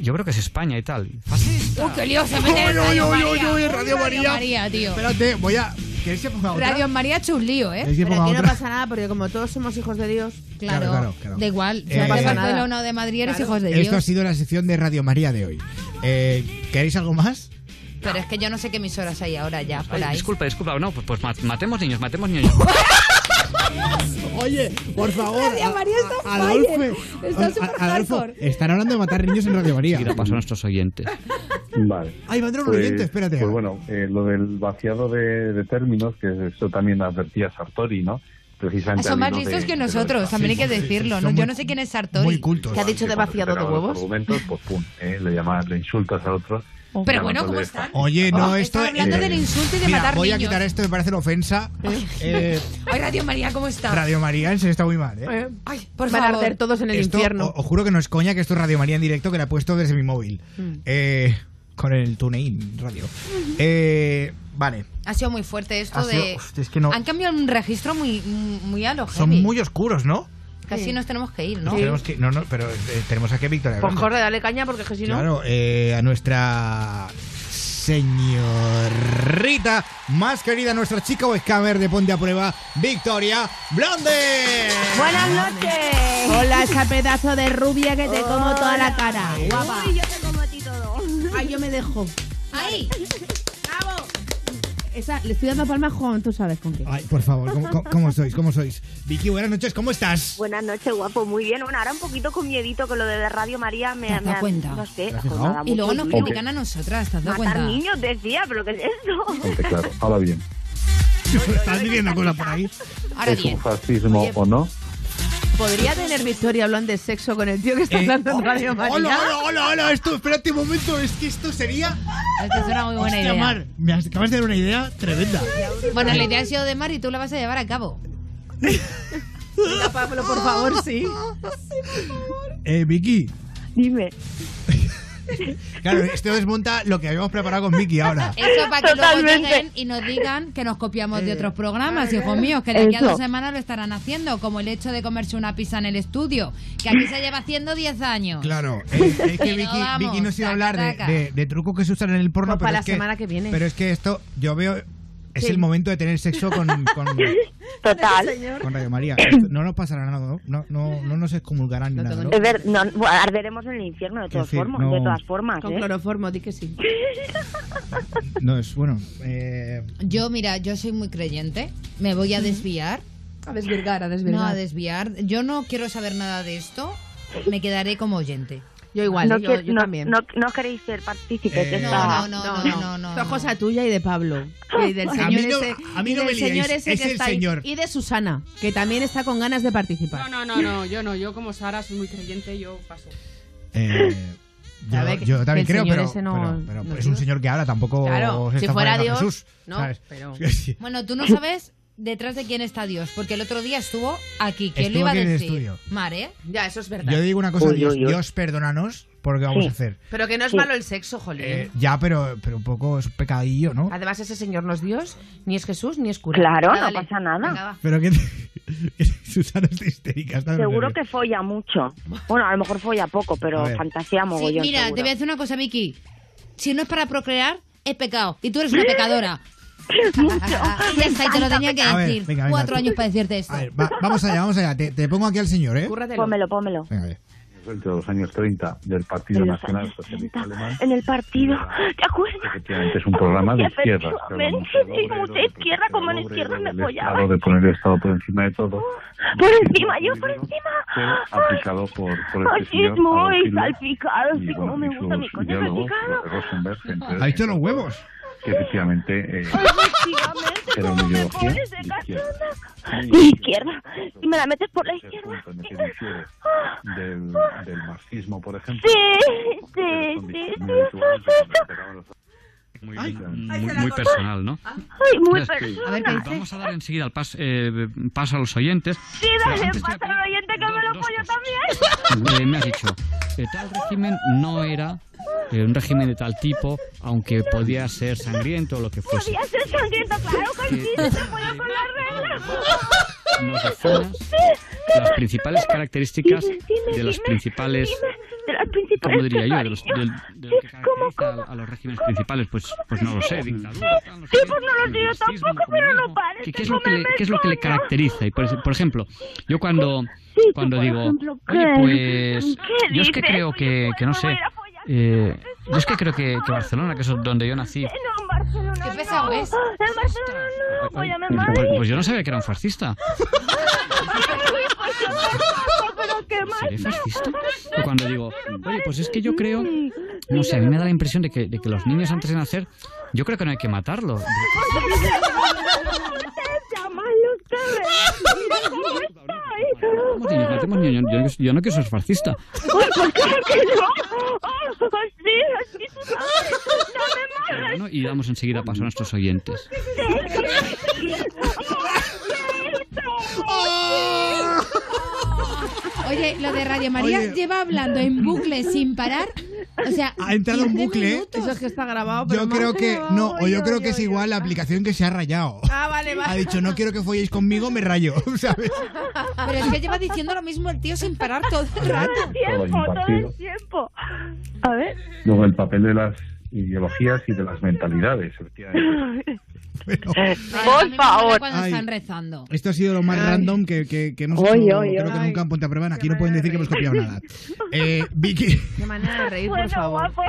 yo creo que es España y tal. Fascista. ¡Uy, qué lío se mete en Oy, Radio oy, oy, María! oy, Radio María. María, tío. Espérate, voy a. ¿Queréis que ponga otra? Radio María ha hecho un lío, ¿eh? ¿Queréis que Pero ponga aquí no otra? pasa nada porque como todos somos hijos de Dios, Claro, Claro, claro, claro. da igual. Eh, Si eres de pasa nada. Barcelona o de Madrid, eres Claro. hijos de Esto ha Dios. sido la sección de Radio María de hoy. Eh, ¿Queréis algo más? Pero es que yo no sé qué emisoras hay ahora ya por Ay, ahí. disculpa, disculpa, no, pues, pues mat- matemos niños, matemos niños. <laughs> <laughs> Oye, por favor. Radio María está a- Adolfo. Está Adolfo, están hablando de matar niños en Radio María. <laughs> Y lo paso a nuestros oyentes. Vale. Ay, vendrá un Pues- oyente, espérate. Pues bueno, eh, lo del vaciado de, de términos, que eso también advertía Sartori, ¿no? Precisamente Son más listos de- que nosotros, también hay que decirlo. sí, ¿no? Yo no sé quién es Sartori. muy cultos. ¿Qué ha dicho de vaciado de pegan los huevos? argumentos, pues pum, eh, le llamas, le insultas al otro. Pero bueno, ¿cómo están? Oye, no, Ah, esto. están hablando eh, del insulto y de Mira, matar voy a quitar esto, me parece una ofensa. Eh, Ay, Radio María, ¿cómo está? Radio María, en serio, está muy mal, ¿eh? Eh, Ay, por Van a favor. arder todos en el Esto, infierno. Os juro que no es coña que esto es Radio María en directo que la he puesto desde mi móvil. Mm. Eh, con el TuneIn Radio. Eh, vale. Ha sido muy fuerte esto Ha de... sido- hostia, es que no- Han cambiado un registro muy, muy a lo Son heavy. muy oscuros, ¿no? Casi Sí. nos tenemos que ir, ¿no? Nos tenemos que- no, no, pero eh, tenemos aquí a Victoria. Pues corre, dale caña porque es que si no... Claro, eh, a nuestra señorita más querida, nuestra chica webcamer de Ponte a Prueba, Victoria Blonde. Buenas noches. Hola, esa pedazo de rubia que te como toda la cara. Guapa. Uy, yo te como a ti todo. Ay, yo me dejo. ¡Ay! Esa, le estoy dando palmas con, tú sabes con qué. Ay, por favor, ¿cómo, cómo- cómo sois? ¿Cómo sois? Vicky, buenas noches, ¿cómo estás? Buenas noches, guapo. Muy bien. Bueno, ahora un poquito con miedito con lo de Radio María. Me, ¿Te has dado cuenta? No sé. Y luego nos critican a nosotras, ¿te has dado Matar cuenta? niños, decía, pero ¿qué es eso? Claro. Ahora bien, <laughs> ¿Estás diciendo cosas por ahí? Ahora ¿es bien. un fascismo Oye, o no? ¿Podría tener Victoria hablando de sexo con el tío que está Eh, hablando en Radio hola, María? hola, hola, hola, esto, espérate un momento, es que esto sería... Esta es una muy buena Hostia, idea. Mar, me acabas de dar una idea tremenda. Bueno, la idea ha sido de Mar y tú la vas a llevar a cabo. Pablo, por favor, sí. Eh, Vicky, Dime. <laughs> claro, esto desmonta lo que habíamos preparado con Vicky ahora. Eso para que luego Totalmente. lleguen y nos digan que nos copiamos de otros programas, hijos míos, que de aquí a dos semanas lo estarán haciendo, como el hecho de comerse una pizza en el estudio, que aquí se lleva haciendo 10 años. Claro, es, es que <laughs> Vicky, vamos, Vicky nos iba a hablar de, de, de trucos que se usan en el porno, Pues pero para es la que, semana que viene. Pero es que esto, yo veo, es Sí. el momento de tener sexo con, con, <laughs> Total. con Radio María. <laughs> No nos pasará nada, ¿no? No, no, no nos excomulgarán ni No nada, ¿no? Es ver, arderemos en el infierno de todas decir, formas. no- De todas formas, Con ¿eh? cloroformo, di que sí. No, es bueno. Eh, Yo, mira, yo soy muy creyente, me voy a desviar. A desvirgar, a desvirgar. No, a desviar. Yo no quiero saber nada de esto, me quedaré como oyente. Yo igual, no, ¿eh? yo, que- yo no- también. no- no queréis ser partícipes de Eh, esta... No, no, no, no, no, no. Esto es cosa tuya y de Pablo. <laughs> Y del A señor mí no- ese, a mí y del me señor ese es que el está ahí. Y de Susana, que también está con ganas de participar. No, no, no, no, yo no. Yo como Sara soy muy creyente, yo paso. eh, <laughs> yo, también creo, pero, no- pero- pero no es un señor que ahora tampoco Claro, se si está fuera pareciendo a Dios, Jesús, no, ¿sabes? pero-. <laughs> Bueno, tú no sabes detrás de quién está Dios, porque el otro día estuvo aquí. ¿Quién Estuvo lo iba a aquí en el decir? estudio. Mar, ¿eh? Ya, eso es verdad. Yo digo una cosa, Uy, Dios, uy, uy. Dios perdónanos, por lo que vamos Sí. a hacer. Pero que no es Sí. malo el sexo, jolín. Eh, ya, pero, pero un poco es un pecadillo, ¿no? Además, ese señor no es Dios, ni es Jesús, ni es cura. Claro, no dale. pasa nada. Venga. Pero <laughs> que Susana está histérica. está Seguro que folla mucho. Bueno, a lo mejor folla poco, pero fantasía Sí, mogollón. mira, seguro. te voy a decir una cosa, Vicky. Si no es para procrear, es pecado. Y tú eres una pecadora. <laughs> <laughs> ya está, y te lo tenía que A ver, decir. venga, venga, Cuatro tú- años para decirte esto. A ver, va- vamos allá, vamos allá. Te, te pongo aquí al señor, ¿eh? Pómelo, pómelo. Venga, a ver. Entre los años 30 del Partido De Nacional Socialista Alemán. En el partido, ¿te acuerdas? Efectivamente, es un programa de mucho y como de izquierda, como en izquierda me. Estado, de poner el Estado por encima de todo, Por encima, yo por encima. pero aplicado por, por este señor muy salpicado, y, así como me gusta mi diálogo, salpicado. de ¿Ha dicho los huevos? Que efectivamente eh, era me pones de de izquierda. De izquierda. Y me la metes por la izquierda. <laughs> del, del marxismo, por ejemplo. Sí, sí, sí. Muy, personal, ¿no? Ay, muy Entonces, personal. a ver, vamos a dar enseguida el pas- eh, paso a los oyentes. Sí, dale, pasa al oyente que me lo pollo también. Eh, me has dicho, eh, tal régimen no era eh, un régimen de tal tipo, aunque podía ser sangriento o lo que fuese. Podía ser sangriento, claro que sí, se <laughs> pollo con las reglas. Las principales características de los principales, De las principales. ¿cómo diría yo? De, los, del- de lo que caracteriza a, a los regímenes principales, pues, pues no lo sé, dictadura, no sé Sí, qué, pues no lo sé yo tampoco, pero no parece. ¿Qué, es lo que le, qué es lo que le caracteriza? Y por, por ejemplo, yo cuando, cuando por digo, ejemplo, oye, pues ¿Qué yo es que creo que, que no sé, eh, yo es que creo que, que Barcelona, que es donde yo nací, No, en Barcelona Qué pesado no. es. En Barcelona no. Apóyame, pues, Madrid. pues yo no sabía que era un fascista. ¿Seré fascista? O cuando digo, oye, pues es que yo creo, no sé, a mí me da la impresión de que, de que los niños antes de nacer, yo creo que no hay que matarlos. <laughs> <laughs> ¿Cómo? Matemos niños. Yo, yo no quiero ser fascista. Pues claro que no. Oh, sí, sí, tú sabes. Dame más. ¿no? Y damos enseguida paso a nuestros oyentes. Oye, lo de Radio María Oye. lleva hablando en bucle sin parar. O sea, Ha entrado un 15 bucle. ¿eh? minutos. Eso es que está grabado, pero Yo creo que no, o yo oye, creo que es oye. igual la aplicación que se ha rayado. Ah, vale, vale. Ha dicho, no quiero que folléis conmigo, me rayo, <laughs> <laughs> ¿sabes? Pero es que lleva diciendo lo mismo el tío sin parar todo el rato. Tiempo, todo el tiempo. A ver. Luego el papel de las ideologías y de las mentalidades, efectivamente. <laughs> Por favor. Cuando Ay. están rezando. Esto ha sido lo más random que, que, que no sé, Oy, creo oy, que oy. nunca en Ponte a Prueba. Aquí no pueden decir que hemos copiado nada. Eh, Vicky, Qué manera de reír, por Bueno, favor. guapo.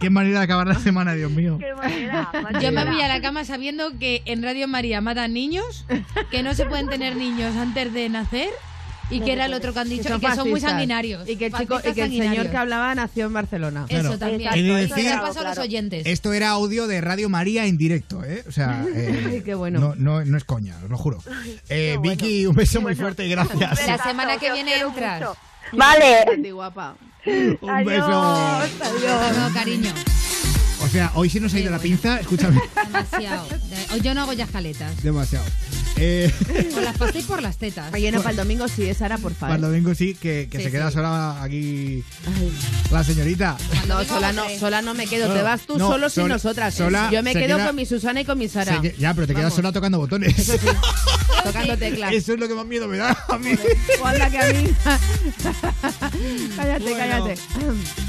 qué manera de acabar la semana, Dios mío. Qué manera. Yo me manera. voy a la cama sabiendo que en Radio María matan niños, que no se pueden tener niños antes de nacer y que era el otro que han dicho, y que son muy sanguinarios. Y que el, chico, y que el señor que hablaba nació en Barcelona. Claro. Eso también. De Eso decir- ya paso a los oyentes. Esto era audio de Radio María en directo, ¿eh? O sea, <laughs> eh, Ay, qué bueno. no, no, no es coña, os lo juro. Eh, Vicky, un beso muy fuerte y gracias. La semana que viene entras. Vale. Santi, guapa. Un beso. No, cariño. O sea, hoy se nos ha ido la pinza, escúchame, Demasiado. De- Yo no hago ya jaletas. demasiado. Eh, Os las paséis por las tetas. Oye, no, para el domingo sí, es Sara, por para el favor. domingo sí, que, que Sí, se queda sí. sola aquí la señorita. No, sola no, hombre. sola no me quedo. No, Te vas tú no, solo sin sola- nosotras. sola Yo me quedo queda- con mi Susana y con mi Sara. Se ya, pero te quedas sola tocando botones. Eso sí, <laughs> tocando teclas. Eso es lo que más miedo me da a mí. O anda que a mí. <laughs> cállate, Bueno. cállate.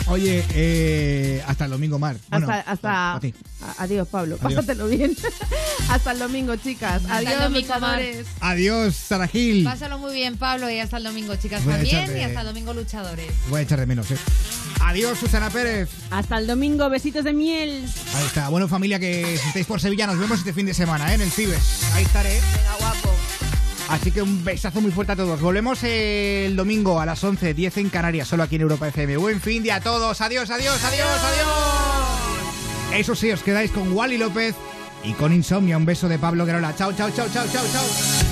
Oye, eh, hasta el domingo, Mar. Bueno, hasta, hasta, adiós, Pablo. Adiós. Pásatelo bien. <laughs> hasta el domingo, chicas. Hasta adiós, domingo, Mar. luchadores. Adiós, Sara Gil. Pásalo muy bien, Pablo, y hasta el domingo, chicas, Voy también. Y hasta el domingo, luchadores. Voy a echar de menos, eh. Adiós, Susana Pérez. Hasta el domingo, besitos de miel. Ahí está. Bueno, familia, que si estáis por Sevilla, nos vemos este fin de semana, ¿eh? En el Cibes. Ahí estaré. Venga, guapo. Así que un besazo muy fuerte a todos. Volvemos el domingo a las 11, 10 en Canarias, solo aquí en Europa FM. Buen fin de a todos. Adiós, adiós, adiós, adiós. Eso sí, os quedáis con Wally López y con Insomnia. Un beso de Pablo Guerola. Chao, chao, chao, chao, chao, chao.